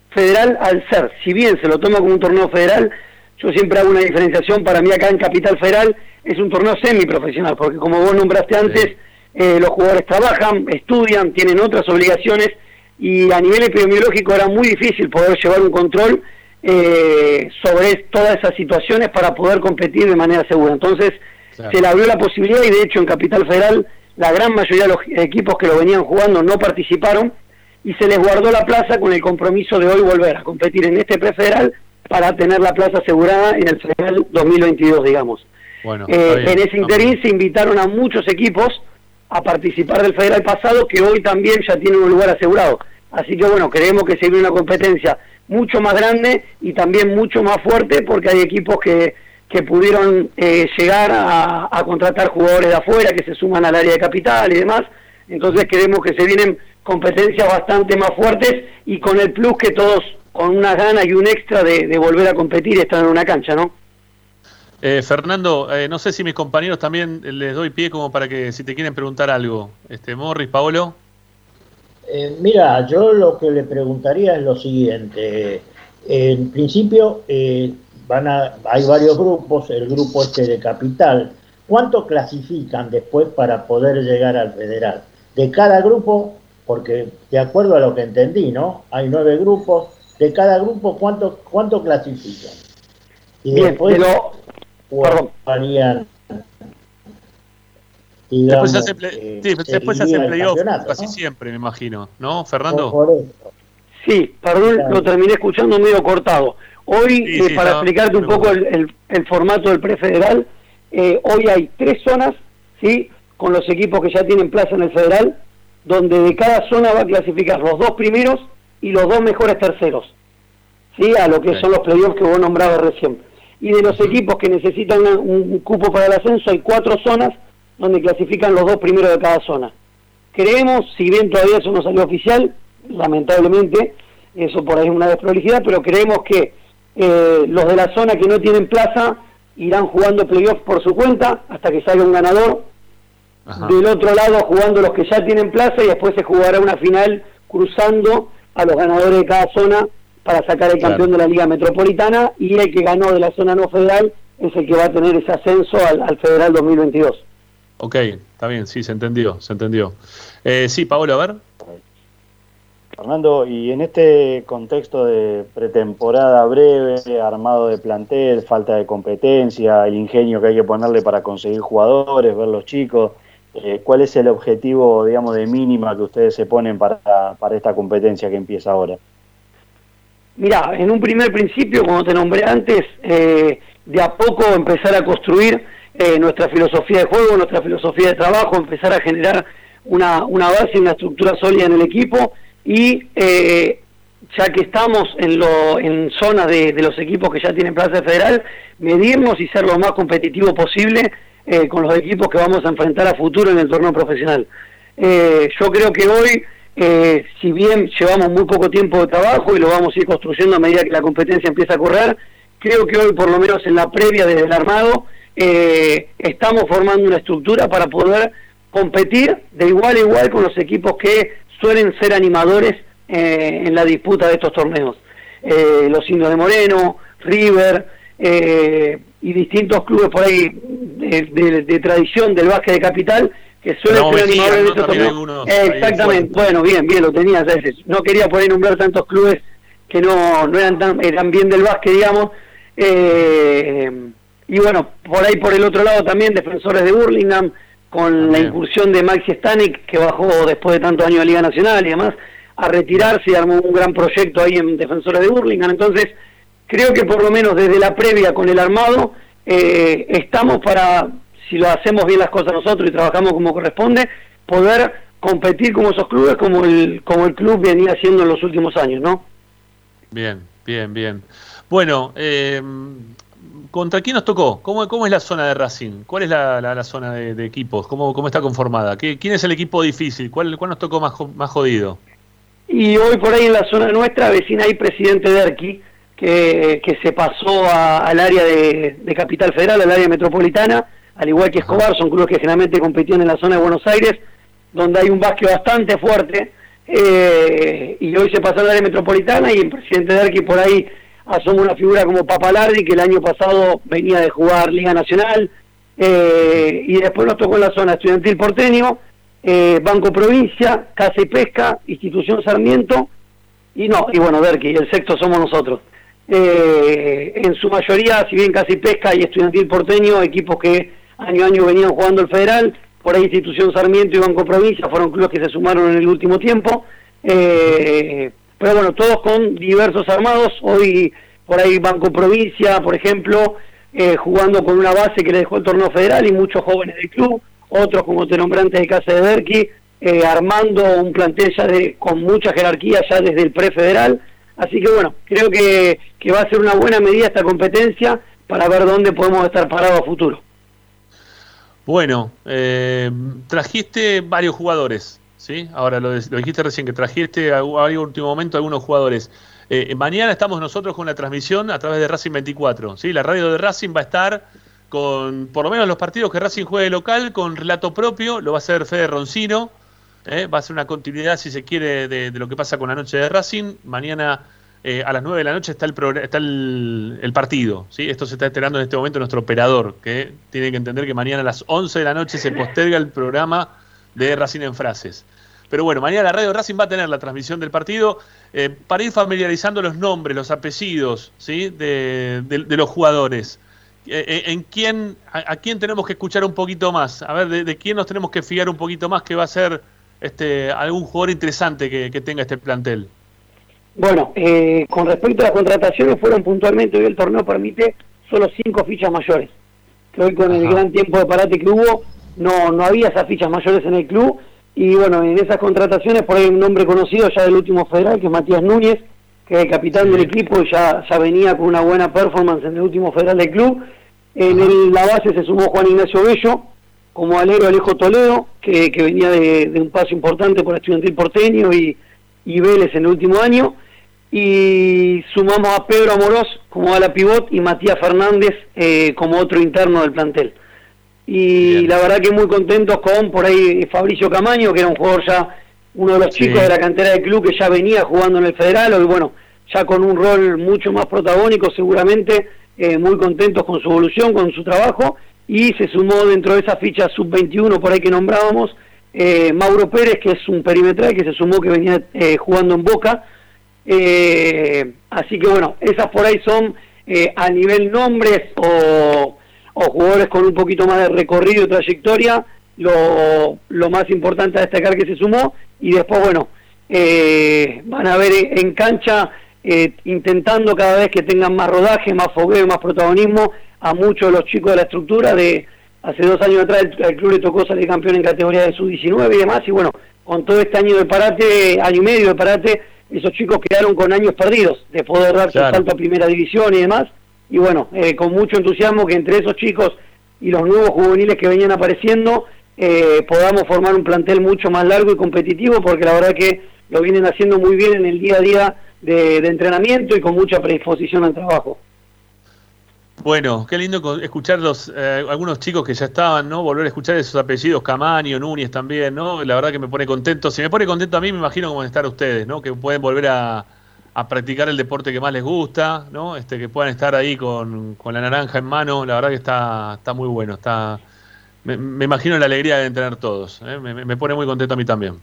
federal, al ser, si bien se lo toma como un torneo federal, yo siempre hago una diferenciación, para mí acá en Capital Federal es un torneo semiprofesional, porque como vos nombraste antes, eh, los jugadores trabajan, estudian, tienen otras obligaciones y a nivel epidemiológico era muy difícil poder llevar un control eh, sobre todas esas situaciones para poder competir de manera segura. Entonces se le abrió la posibilidad y de hecho en Capital Federal la gran mayoría de los equipos que lo venían jugando no participaron y se les guardó la plaza con el compromiso de hoy volver a competir en este prefederal para tener la plaza asegurada en el Federal 2022, digamos. Bueno, eh, en ese interín se invitaron a muchos equipos a participar del Federal pasado que hoy también ya tienen un lugar asegurado. Así que bueno, creemos que se viene una competencia mucho más grande y también mucho más fuerte porque hay equipos que, que pudieron eh, llegar a, a, contratar jugadores de afuera que se suman al área de capital y demás. Entonces creemos que se vienen competencias bastante más fuertes y con el plus que todos con una gana y un extra de, volver a competir y estar en una cancha, ¿no? Eh, Fernando, eh, no sé si mis compañeros también les doy pie como para que si te quieren preguntar algo. Este, Morris, Paolo. Eh, mira, yo lo que le preguntaría es lo siguiente. En principio, van a, hay varios grupos, el grupo este de Capital. ¿Cuánto clasifican después para poder llegar al federal? De cada grupo, porque de acuerdo a lo que entendí, ¿no? Hay nueve grupos, de cada grupo cuánto cuánto clasifican. Y después harían después se hace, eh, sí, después se hace playoff casi siempre, me imagino, ¿no, Fernando? sí, perdón, lo terminé escuchando medio cortado. Hoy, eh, para explicarte un poco el, el, formato del prefederal, eh, hoy hay tres zonas, ¿sí? Con los equipos que ya tienen plaza en el federal, donde de cada zona va a clasificar los dos primeros y los dos mejores terceros, ¿sí? a lo que son los playoffs que vos nombrabas recién. Y de los equipos que necesitan un, cupo para el ascenso, hay cuatro zonas donde clasifican los dos primeros de cada zona. Creemos, si bien todavía eso no salió oficial, lamentablemente, eso por ahí es una desprolijidad, pero creemos que eh, los de la zona que no tienen plaza irán jugando playoffs por su cuenta hasta que salga un ganador. Del otro lado jugando los que ya tienen plaza y después se jugará una final cruzando a los ganadores de cada zona para sacar el campeón de la Liga Metropolitana y el que ganó de la zona no federal es el que va a tener ese ascenso al, Federal 2022. Ok, está bien, sí, se entendió, se entendió. Eh, sí, Paolo, a ver. Fernando, y en este contexto de pretemporada breve, armado de plantel, falta de competencia, el ingenio que hay que ponerle para conseguir jugadores, ver los chicos, eh, ¿cuál es el objetivo, digamos, de mínima que ustedes se ponen para, para esta competencia que empieza ahora? Mira, en un primer principio, como te nombré antes, eh, de a poco empezar a construir eh, nuestra filosofía de juego, nuestra filosofía de trabajo, empezar a generar una, una base, una estructura sólida en el equipo y ya que estamos en, lo, en zona de, de, los equipos que ya tienen plaza federal, medirnos y ser lo más competitivo posible eh, con los equipos que vamos a enfrentar a futuro en el torneo profesional. Eh, yo creo que hoy, eh, si bien llevamos muy poco tiempo de trabajo y lo vamos a ir construyendo a medida que la competencia empieza a correr, creo que hoy, por lo menos en la previa desde el armado, estamos formando una estructura para poder competir de igual a igual con los equipos que suelen ser animadores eh, en la disputa de estos torneos. Eh, los Indios de Moreno, River eh, y distintos clubes por ahí de, tradición del básquet de capital que suelen ser animadores de estos torneos. exactamente, bueno, bien, bien, lo tenías. No quería poder nombrar tantos clubes que no, no eran, tan, eran bien del básquet, digamos. y bueno, por ahí por el otro lado también defensores de Burlingame, con la incursión de Maxi Stanek, que bajó después de tantos años de Liga Nacional y demás, a retirarse y armó un gran proyecto ahí en Defensores de Burlingame. Entonces, creo que por lo menos desde la previa con el armado, eh, estamos para, si lo hacemos bien las cosas nosotros y trabajamos como corresponde, poder competir como esos clubes como el, como el club venía haciendo en los últimos años, ¿no? Bien, bien, bien. Bueno, eh, ¿Contra quién nos tocó? ¿Cómo, ¿Cómo, es la zona de Racing? ¿Cuál es la, la, zona de, equipos? ¿Cómo, ¿Cómo, está conformada? ¿Qué, ¿Quién es el equipo difícil? ¿Cuál, cuál nos tocó más, más jodido? Y hoy por ahí en la zona nuestra vecina hay presidente Derqui, que, que se pasó al área de, Capital Federal, al área metropolitana, al igual que Escobar, son clubes que generalmente competían en la zona de Buenos Aires, donde hay un básquet bastante fuerte, eh, y hoy se pasó al área metropolitana y el presidente Derqui por ahí asoma una figura como Papalardi, que el año pasado venía de jugar Liga Nacional, eh, y después nos tocó en la zona estudiantil porteño, eh, Banco Provincia, Casa y Pesca, Institución Sarmiento, y no, y bueno, Derqui, el sexto somos nosotros. Eh, en su mayoría, si bien Casa y Pesca y Estudiantil Porteño, equipos que año a año venían jugando el federal, por ahí Institución Sarmiento y Banco Provincia fueron clubes que se sumaron en el último tiempo. Eh, pero bueno, todos con diversos armados. Hoy por ahí Banco Provincia, por ejemplo, eh, jugando con una base que le dejó el torneo federal y muchos jóvenes del club, otros como te nombré antes de Casa de Berqui, eh, armando un plantel ya de, con mucha jerarquía ya desde el prefederal. Así que bueno, creo que, que va a ser una buena medida esta competencia para ver dónde podemos estar parados a futuro. Bueno, eh, trajiste varios jugadores ¿sí? Ahora lo, dijiste recién, que trajiste a, último momento algunos jugadores. Eh, mañana estamos nosotros con la transmisión a través de Racing 24, ¿sí? La radio de Racing va a estar con, por lo menos los partidos que Racing juegue local, con relato propio, lo va a hacer Fede Roncino, ¿eh? va a ser una continuidad, si se quiere, de, lo que pasa con la noche de Racing. Mañana eh, a las 9 de la noche está el, está el, partido. ¿sí? Esto se está esperando en este momento nuestro operador, que tiene que entender que mañana a las 11 de la noche se posterga el programa de Racing en Frases. Pero bueno, mañana la radio Racing va a tener la transmisión del partido eh, para ir familiarizando los nombres, los apellidos de, los jugadores. Eh, ¿En quién, a, quién tenemos que escuchar un poquito más? A ver, de, quién nos tenemos que fiar un poquito más que va a ser este, algún jugador interesante que, tenga este plantel. Bueno, con respecto a las contrataciones, fueron puntualmente, hoy el torneo permite solo cinco fichas mayores. Que hoy con el gran tiempo de parate que hubo, no, no había esas fichas mayores en el club y bueno, en esas contrataciones por ahí un nombre conocido ya del último federal, que es Matías Núñez, que es el capitán del equipo y ya, ya venía con una buena performance en el último federal del club. En la base se sumó Juan Ignacio Bello, como alero Alejo Toledo, que, venía de, un paso importante por estudiantil porteño y, y Vélez en el último año. Y sumamos a Pedro Amorós como ala pivot y Matías Fernández eh, como otro interno del plantel. Y la verdad que muy contentos con por ahí Fabricio Camaño, que era un jugador ya, uno de los chicos de la cantera del club que ya venía jugando en el federal, y bueno, ya con un rol mucho más protagónico seguramente, eh, muy contentos con su evolución, con su trabajo, y se sumó dentro de esa ficha sub-21 por ahí que nombrábamos, eh, Mauro Pérez, que es un perimetral que se sumó que venía eh, jugando en Boca, así que bueno, esas por ahí son a nivel nombres o o jugadores con un poquito más de recorrido y trayectoria, lo, lo más importante a destacar que se sumó. Y después, bueno, eh, van a ver en cancha eh, intentando cada vez que tengan más rodaje, más fogueo, más protagonismo a muchos de los chicos de la estructura de hace dos años atrás el, club le tocó salir campeón en categoría de sub-19 y demás. Y bueno, con todo este año de parate, año y medio de parate, esos chicos quedaron con años perdidos de poder darse salto a primera división y demás y bueno, eh, con mucho entusiasmo que entre esos chicos y los nuevos juveniles que venían apareciendo eh, podamos formar un plantel mucho más largo y competitivo porque la verdad que lo vienen haciendo muy bien en el día a día de, entrenamiento y con mucha predisposición al trabajo. Bueno, qué lindo co- escuchar los, eh, algunos chicos que ya estaban, ¿no? Volver a escuchar esos apellidos, Camaño, Núñez también, ¿no? La verdad que me pone contento. Si me pone contento a mí, me imagino cómo estar ustedes, ¿no? Que pueden volver a, practicar el deporte que más les gusta, ¿no? Este, que puedan estar ahí con, con la naranja en mano. La verdad que está, está muy bueno. Está, me, me imagino la alegría de tener todos. ¿eh? Me, pone muy contento a mí también.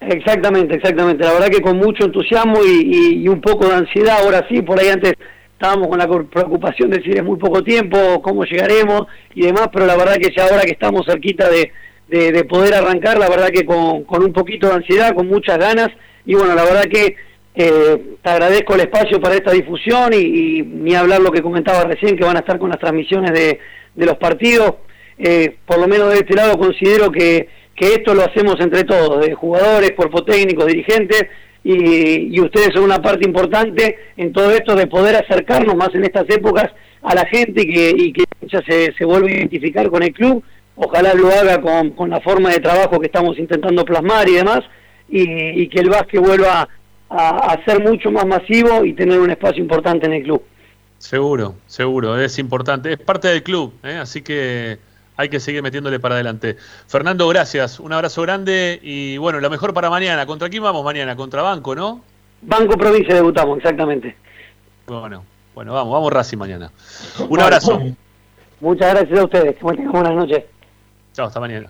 Exactamente, exactamente. La verdad que con mucho entusiasmo y, y- y un poco de ansiedad. Ahora sí, por ahí antes estábamos con la preocupación de decir es muy poco tiempo, cómo llegaremos y demás, pero la verdad que ya ahora que estamos cerquita de, de- de poder arrancar, la verdad que con, con un poquito de ansiedad, con muchas ganas y bueno, la verdad que eh, te agradezco el espacio para esta difusión y, y ni hablar lo que comentaba recién, que van a estar con las transmisiones de, de los partidos. Eh, por lo menos de este lado considero que, que esto lo hacemos entre todos, de jugadores, cuerpo técnico, dirigentes, y, y ustedes son una parte importante en todo esto de poder acercarnos más en estas épocas a la gente y que, y que se, se vuelva a identificar con el club. Ojalá lo haga con, con la forma de trabajo que estamos intentando plasmar y demás, y, y que el básquet vuelva a, a ser mucho más masivo y tener un espacio importante en el club. Seguro, seguro, es importante, es parte del club, ¿eh? así que hay que seguir metiéndole para adelante. Fernando, gracias, un abrazo grande y bueno, lo mejor para mañana. ¿Contra quién vamos mañana? Contra Banco, ¿no? Banco Provincia debutamos, exactamente. Bueno, bueno, vamos, vamos Racing mañana. Un abrazo. Muchas gracias a ustedes, que tengan buenas noches. Chao, hasta mañana.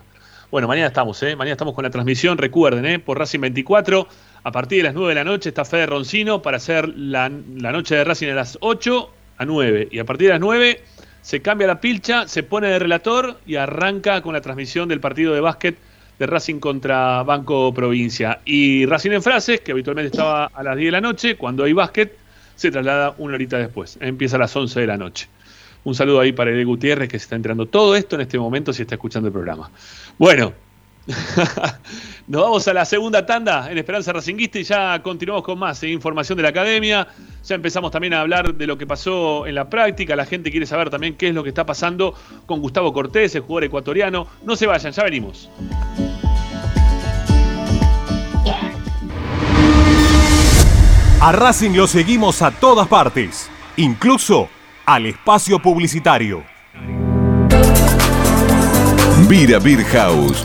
Bueno, mañana estamos, ¿eh? Mañana estamos con la transmisión, recuerden, ¿eh? Por Racing 24, a partir de las 9 de la noche está Fede Roncino para hacer la, la noche de Racing a las 8 a 9. Y a partir de las 9 se cambia la pilcha, se pone de relator y arranca con la transmisión del partido de básquet de Racing contra Banco Provincia. Y Racing en Frases, que habitualmente estaba a las 10 de la noche, cuando hay básquet, se traslada una horita después. Empieza a las 11 de la noche. Un saludo ahí para Ede Gutiérrez, que se está enterando todo esto en este momento si está escuchando el programa. Bueno, nos vamos a la segunda tanda en Esperanza Racinguista y ya continuamos con más eh, información de la academia. Ya empezamos también a hablar de lo que pasó en la práctica. La gente quiere saber también qué es lo que está pasando con Gustavo Cortés, el jugador ecuatoriano. No se vayan, ya venimos. A Racing lo seguimos a todas partes, incluso al espacio publicitario. Vira Beer House.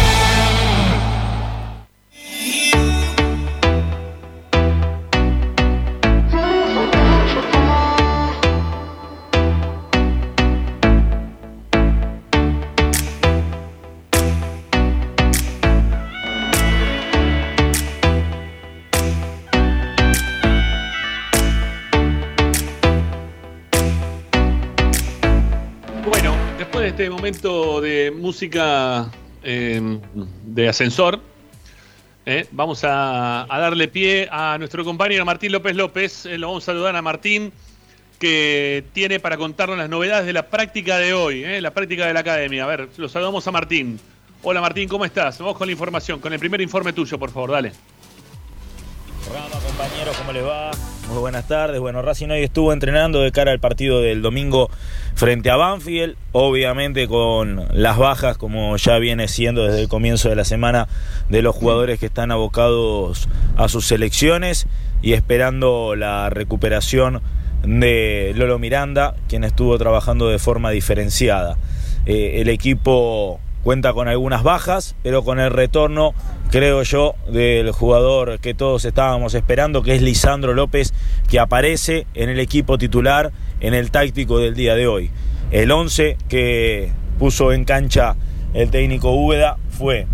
De música eh, de ascensor, eh, vamos a, darle pie a nuestro compañero Martín López López. Eh, lo vamos a saludar a Martín, que tiene para contarnos las novedades de la práctica de hoy, eh, la práctica de la academia. A ver, lo saludamos a Martín. Hola Martín, ¿cómo estás? Vamos con la información, con el primer informe tuyo, por favor, dale. Programa, compañeros, ¿cómo les va? Muy buenas tardes. Bueno, Racing hoy estuvo entrenando de cara al partido del domingo frente a Banfield, obviamente con las bajas, como ya viene siendo desde el comienzo de la semana, de los jugadores que están abocados a sus selecciones y esperando la recuperación de Lolo Miranda, quien estuvo trabajando de forma diferenciada. Eh, el equipo cuenta con algunas bajas, pero con el retorno, creo yo, del jugador que todos estábamos esperando, que es Lisandro López, que aparece en el equipo titular en el táctico del día de hoy. El 11 que puso en cancha el técnico Úbeda fue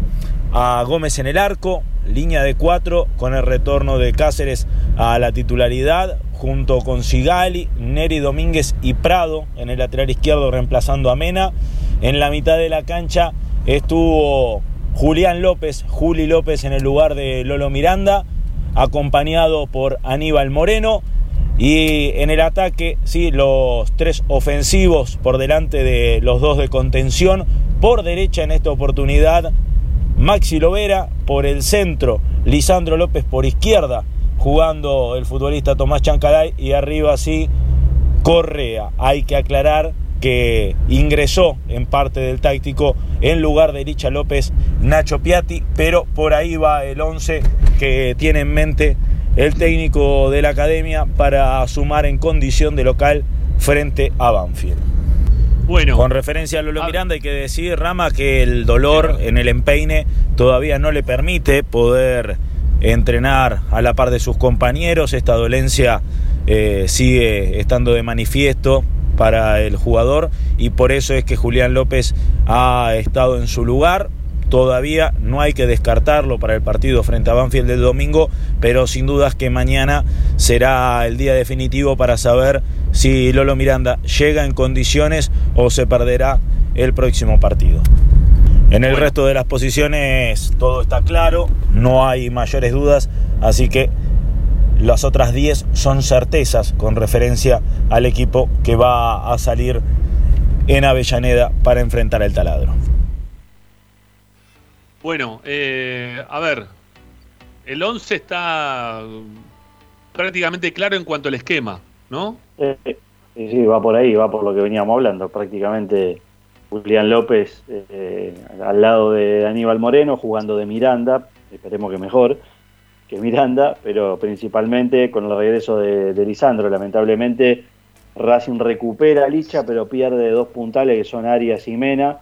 a Gómez en el arco, línea de cuatro, con el retorno de Cáceres a la titularidad, junto con Sigali, Neri Domínguez y Prado en el lateral izquierdo reemplazando a Mena. En la mitad de la cancha estuvo Julián López, Juli López en el lugar de Lolo Miranda, acompañado por Aníbal Moreno. Y en el ataque, sí, los tres ofensivos por delante de los dos de contención. Por derecha en esta oportunidad, Maxi Lovera. Por el centro, Lisandro López por izquierda, jugando el futbolista Tomás Chancalay. Y arriba, sí, Correa. Hay que aclarar que ingresó en parte del táctico en lugar de Licha López Nacho Piatti, pero por ahí va el 11 que tiene en mente el técnico de la academia para sumar en condición de local frente a Banfield. Bueno, Con referencia a Lolo Miranda hay que decir, Rama, que el dolor en el empeine todavía no le permite poder entrenar a la par de sus compañeros. Esta dolencia eh, sigue estando de manifiesto para el jugador y por eso es que Julián López ha estado en su lugar. Todavía no hay que descartarlo para el partido frente a Banfield del domingo, pero sin dudas que mañana será el día definitivo para saber si Lolo Miranda llega en condiciones o se perderá el próximo partido. En el resto de las posiciones todo está claro, no hay mayores dudas, así que las otras 10 son certezas con referencia al equipo que va a salir en Avellaneda para enfrentar el taladro. Bueno, eh, a ver, el 11 está prácticamente claro en cuanto al esquema, ¿no? Eh, sí, sí, va por ahí, va por lo que veníamos hablando. Prácticamente Julián López eh, al lado de Aníbal Moreno, jugando de Miranda, esperemos que mejor que Miranda, pero principalmente con el regreso de, Lisandro. Lamentablemente Racing recupera a Licha, pero pierde dos puntales que son Arias y Mena.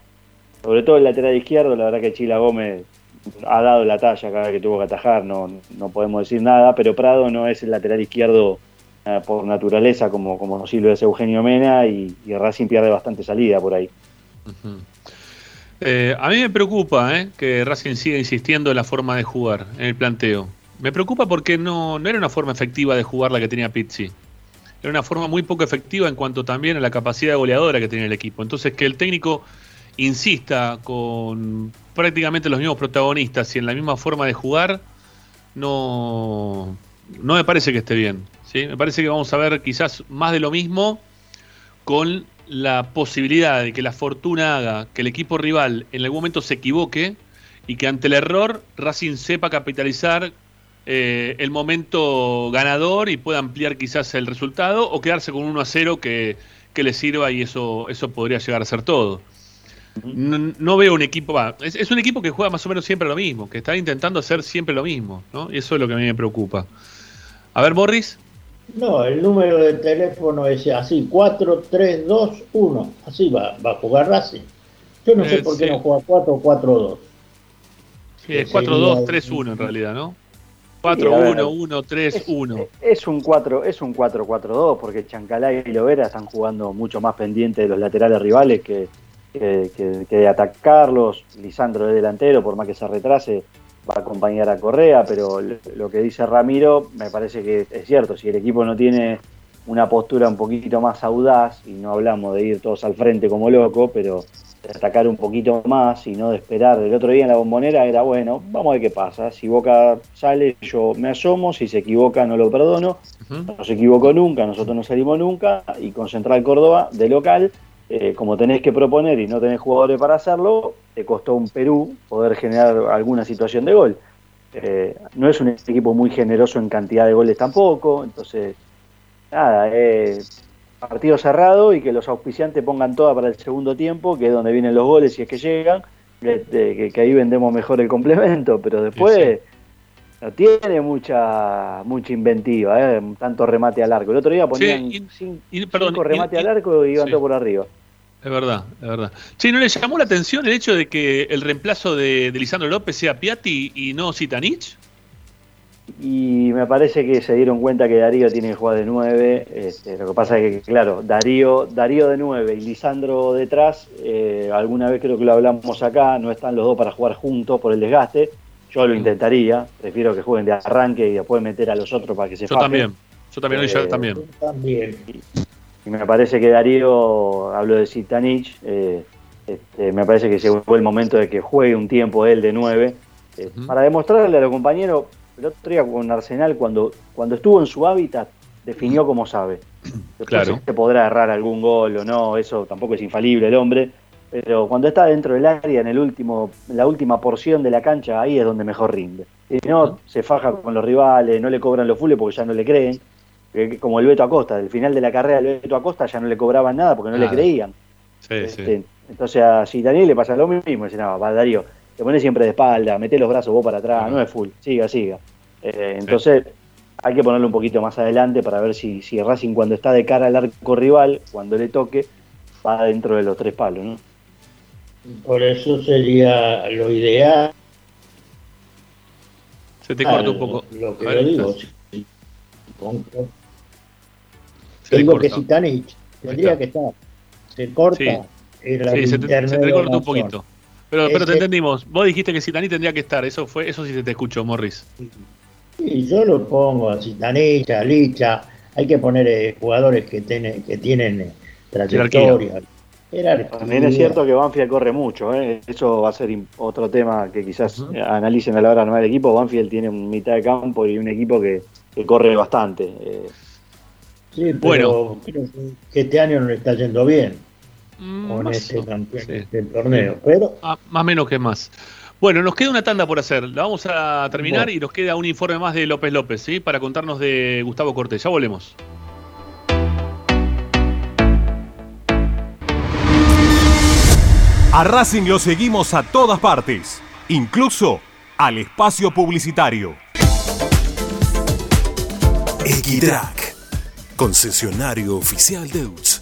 Sobre todo el lateral izquierdo, la verdad que Chila Gómez ha dado la talla cada vez que tuvo que atajar, no, no podemos decir nada, pero Prado no es el lateral izquierdo eh, por naturaleza como, como sí lo es Eugenio Mena y, y Racing pierde bastante salida por ahí. Eh, a mí me preocupa eh, que Racing siga insistiendo en la forma de jugar, en el planteo. Me preocupa porque no, no era una forma efectiva de jugar la que tenía Pizzi. Era una forma muy poco efectiva en cuanto también a la capacidad goleadora que tenía el equipo. Entonces que el técnico insista con prácticamente los mismos protagonistas y en la misma forma de jugar, no, no me parece que esté bien. ¿sí? Me parece que vamos a ver quizás más de lo mismo con la posibilidad de que la fortuna haga que el equipo rival en algún momento se equivoque y que ante el error Racing sepa capitalizar eh, el momento ganador y pueda ampliar quizás el resultado o quedarse con 1 a 0 que, que le sirva y eso, eso podría llegar a ser todo. No, no veo un equipo, va, es, es un equipo que juega más o menos siempre lo mismo, que está intentando hacer siempre lo mismo, ¿no? Y eso es lo que a mí me preocupa. A ver, Morris. No, el número de teléfono es así, 4321. Así va, va a jugar Racing. Yo no sé Eh, por qué sí. no juega 4 o 4-2. Sí, es Sería- 4-2-3-1 en realidad, ¿no? Sí, a ver. 4-1-1-3-1. Es un 4, es un 4-4-2 porque Chancalá y Lovera están jugando mucho más pendientes de los laterales rivales que, que, que- que de atacarlos. Lisandro de delantero, por más que se retrase, va a acompañar a Correa, pero lo que dice Ramiro me parece que es cierto. Si el equipo no tiene una postura un poquito más audaz, y no hablamos de ir todos al frente como loco, pero de atacar un poquito más y no de esperar. El otro día en la bombonera era bueno, vamos a ver qué pasa. Si Boca sale, yo me asomo, si se equivoca no lo perdono. No se equivocó nunca, nosotros no salimos nunca. Y con Central Córdoba, de local, eh, como tenés que proponer y no tenés jugadores para hacerlo, te costó un Perú poder generar alguna situación de gol. Eh, no es un equipo muy generoso en cantidad de goles tampoco, entonces, nada, eh, partido cerrado y que los auspiciantes pongan toda para el segundo tiempo, que es donde vienen los goles si es que llegan, que, que- que ahí vendemos mejor el complemento, pero después no tiene mucha mucha inventiva, eh, tanto remate al arco. El otro día ponían Sí, perdón, cinco y- remate al arco y iban sí. todos por arriba. Es verdad, es verdad. Sí, ¿no le llamó la atención el hecho de que el reemplazo de, de Lisandro López sea Piatti y no Zitanich? Y me parece que se dieron cuenta que Darío tiene que jugar de 9. Este, lo que pasa es que, claro, Darío, Darío de 9 y Lisandro detrás, eh, alguna vez creo que lo hablamos acá, no están los dos para jugar juntos por el desgaste. Yo lo intentaría, prefiero que jueguen de arranque y después meter a los otros para que se Yo fajen. también. Yo también, ya Eh, también. También. Y me parece que Darío, hablo de Zitanich, eh, este, me parece que llegó el momento de que juegue un tiempo él de 9, eh, para demostrarle a los compañeros, el otro día con Arsenal, cuando, cuando estuvo en su hábitat, definió como sabe. Después Claro. se podrá errar algún gol o no, eso tampoco es infalible el hombre, pero cuando está dentro del área, en el último, en la última porción de la cancha, ahí es donde mejor rinde. Si no, se faja con los rivales, no le cobran los fulles porque ya no le creen. Eh, Como el Beto Acosta, del final de la carrera del Beto Acosta ya no le cobraban nada porque no le creían. Sí, Este, Entonces a Daniel le pasa lo mismo, dice, no, va Darío, te pones siempre de espalda, mete los brazos vos para atrás, no es full, siga, siga. Eh, entonces hay que ponerlo un poquito más adelante para ver si, si Racing cuando está de cara al arco rival, cuando le toque, va dentro de los tres palos, ¿no? Por eso sería lo ideal. Se te corta un poco. Lo que yo digo. Con- Se te Digo que. Zitanich Tendría que estar. Se corta. Sí. se te, se te corta un poquito. Pero, pero te Ese- entendimos. Vos dijiste que Citaní tendría que estar. Eso fue, eso sí se te escuchó, Morris. Y yo lo pongo a Citanilla, Licha. Hay que poner eh, jugadores que, tienen que tienen eh, trayectoria. Jerarquía. También es cierto que Banfield corre mucho, ¿eh? eso va a ser otro tema que quizás analicen a la hora de armar el equipo. Banfield tiene un mitad de campo y un equipo que, que corre bastante. eh. Sí, pero Bueno. creo que este año no le está yendo bien con más este sí. del torneo. Pero Ah, más menos que más. Bueno, nos queda una tanda por hacer. La vamos a terminar Bueno. y nos queda un informe más de López López, ¿sí? Para contarnos de Gustavo Cortés. Ya volvemos. A Racing lo seguimos a todas partes, incluso al espacio publicitario. Equitrack, concesionario oficial de UTS.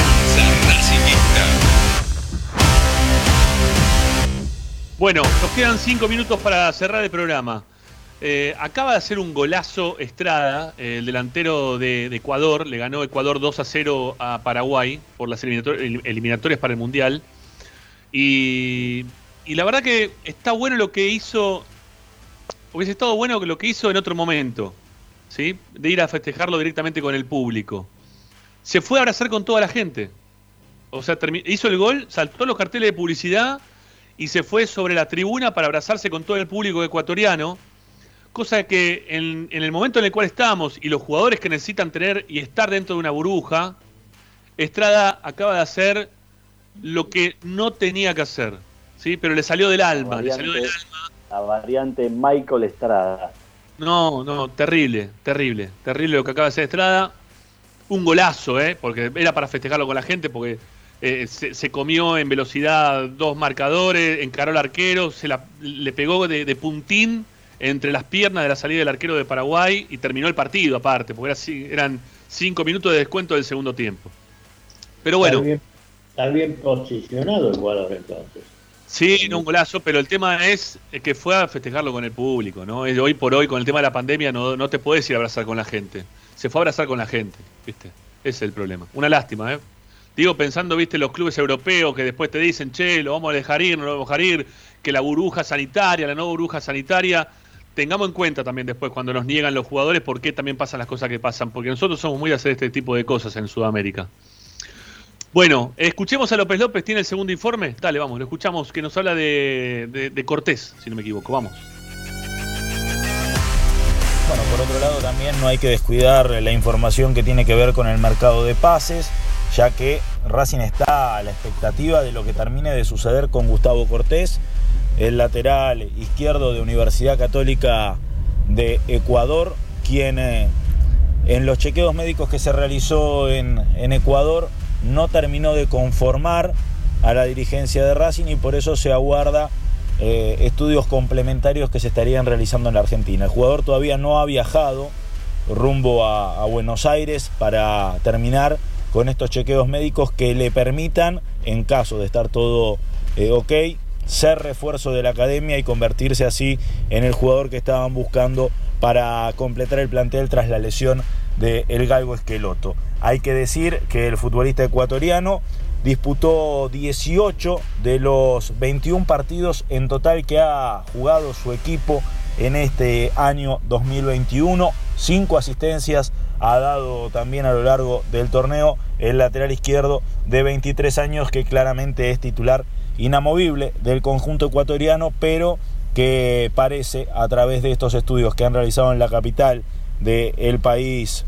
Bueno, nos quedan cinco minutos para cerrar el programa. Eh, acaba de hacer un golazo Estrada, eh, el delantero de, Ecuador. Le ganó Ecuador 2 a 0 a Paraguay por las eliminator- el- eliminatorias para el Mundial. Y, y la verdad que está bueno lo que hizo. Hubiese estado bueno lo que hizo en otro momento. ¿sí? De ir a festejarlo directamente con el público. Se fue a abrazar con toda la gente. O sea, hizo el gol, saltó los carteles de publicidad y se fue sobre la tribuna para abrazarse con todo el público ecuatoriano. Cosa que en, en el momento en el cual estamos y los jugadores que necesitan tener y estar dentro de una burbuja, Estrada acaba de hacer lo que no tenía que hacer. ¿sí? Pero le salió del alma, le salió del variante, la variante Michael Estrada. No, no, terrible, terrible, terrible lo que acaba de hacer Estrada. Un golazo, ¿eh? Porque era para festejarlo con la gente, porque eh, se, se comió en velocidad dos marcadores, encaró al arquero, se la, le pegó de, de puntín entre las piernas de la salida del arquero de Paraguay y terminó el partido aparte, porque era eran cinco minutos de descuento del segundo tiempo. Pero bueno, Está bien, está bien posicionado el jugador entonces. Sí, no, un golazo, pero el tema es que fue a festejarlo con el público, ¿no? Hoy por hoy, con el tema de la pandemia, no, no te puedes ir a abrazar con la gente. Se fue a abrazar con la gente, ¿viste? Ese es el problema. Una lástima, ¿eh? Digo, pensando, viste, los clubes europeos que después te dicen, che, lo vamos a dejar ir, no lo vamos a dejar ir, que la burbuja sanitaria, la no burbuja sanitaria, tengamos en cuenta también después cuando nos niegan los jugadores por qué también pasan las cosas que pasan, porque nosotros somos muy de hacer este tipo de cosas en Sudamérica. Bueno, escuchemos a López López, ¿tiene el segundo informe? Dale, vamos, lo escuchamos, que nos habla de, Cortés, si no me equivoco, vamos. Bueno, por otro lado también no hay que descuidar la información que tiene que ver con el mercado de pases, ya que Racing está a la expectativa de lo que termine de suceder con Gustavo Cortés, el lateral izquierdo de Universidad Católica de Ecuador, quien eh, en los chequeos médicos que se realizó en, Ecuador no terminó de conformar a la dirigencia de Racing y por eso se aguarda eh, estudios complementarios que se estarían realizando en la Argentina. El jugador todavía no ha viajado rumbo a Buenos Aires para terminar con estos chequeos médicos que le permitan, en caso de estar todo eh, ok, ser refuerzo de la academia y convertirse así en el jugador que estaban buscando para completar el plantel tras la lesión de El Galgo Esqueloto. Hay que decir que el futbolista ecuatoriano disputó 18 de los 21 partidos en total que ha jugado su equipo en este año 2021. Cinco asistencias ha dado también a lo largo del torneo el lateral izquierdo de 23 años que claramente es titular inamovible del conjunto ecuatoriano, pero que parece a través de estos estudios que han realizado en la capital del país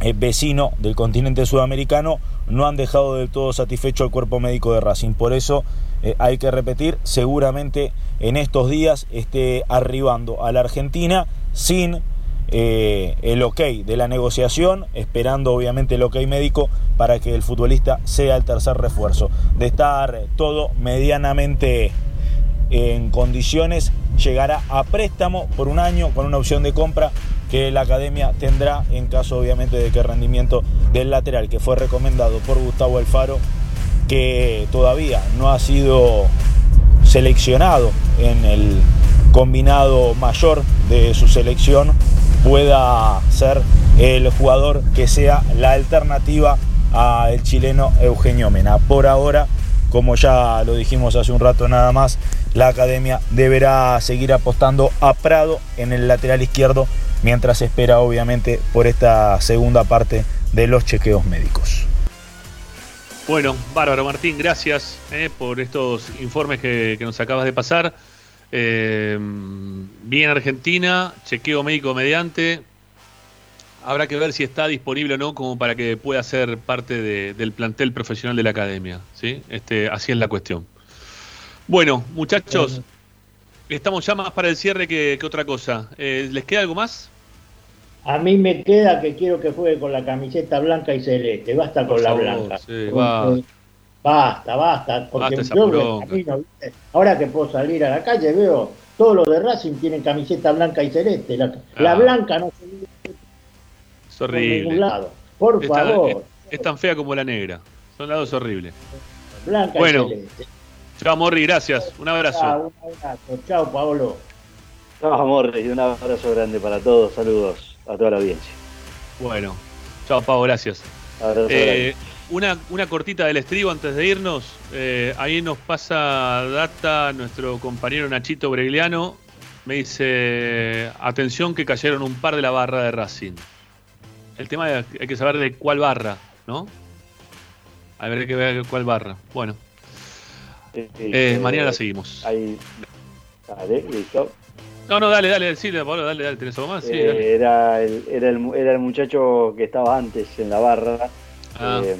eh, vecino del continente sudamericano no han dejado del todo satisfecho al cuerpo médico de Racing. Por eso eh, hay que repetir, seguramente en estos días esté arribando a la Argentina sin eh, el ok de la negociación, esperando obviamente el ok médico para que el futbolista sea el tercer refuerzo. De estar todo medianamente en condiciones, llegará a préstamo por un año con una opción de compra que la academia tendrá en caso obviamente de que el rendimiento del lateral que fue recomendado por Gustavo Alfaro, que todavía no ha sido seleccionado en el combinado mayor de su selección, pueda ser el jugador que sea la alternativa al chileno Eugenio Mena. Por ahora, como ya lo dijimos hace un rato nada más, la academia deberá seguir apostando a Prado en el lateral izquierdo mientras espera obviamente por esta segunda parte de los chequeos médicos. Bueno, bárbaro Martín, gracias eh, por estos informes que, que, nos acabas de pasar. Eh, bien Argentina, chequeo médico mediante. Habrá que ver si está disponible o no como para que pueda ser parte de, del plantel profesional de la academia. ¿sí? Este, así es la cuestión. Bueno, muchachos, estamos ya más para el cierre que, que otra cosa. Eh, ¿Les queda algo más? A mí me queda que quiero que juegue con la camiseta blanca y celeste. Basta con Por la favor, blanca. Sí, va. Basta, basta. Porque Basta yo camino, ahora que puedo salir a la calle veo todos los de Racing tienen camiseta blanca y celeste. La, ah. la blanca no se ve es horrible. por ningún lado. Por es favor. Tan, es, es, tan fea como la negra. Son lados horribles. Blanca bueno, y celeste. Chao, Morri, gracias. Un abrazo. Chao, un abrazo. Chao, Pablo. Chao, Morri. Un abrazo grande para todos. Saludos a toda la audiencia. Bueno, chao Pau, gracias. Eh, una, una cortita del estribo antes de irnos. Eh, ahí nos pasa data nuestro compañero Nachito Bregliano. Me dice, atención que cayeron un par de la barra de Racing. El tema es, hay que saber de cuál barra, ¿no? A ver, hay que ver cuál barra. Bueno. Sí, sí, eh, mañana la seguimos. Ahí. Dale, listo. No, no, dale, dale, sí, Pablo, dale, dale, ¿tenés algo más? Sí, eh, era, el, era, el, era el muchacho que estaba antes en la barra. Ah. Eh,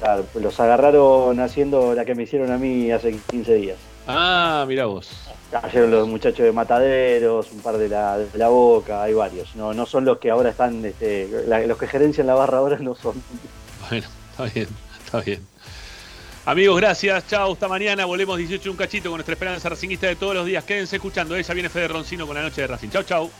claro, los agarraron haciendo la que me hicieron a mí hace 15 días. Ah, mira vos. Cayeron los muchachos de Mataderos, un par de la, de la Boca, hay varios. No, no son los que ahora están, este, la, los que gerencian la barra ahora no son. Bueno, está bien, está bien. Amigos, gracias. Chao, hasta mañana. Volvemos 18 un cachito con nuestra esperanza racinguista de todos los días. Quédense escuchando. Ella viene Fede Roncino con la noche de Racing. Chao, chao.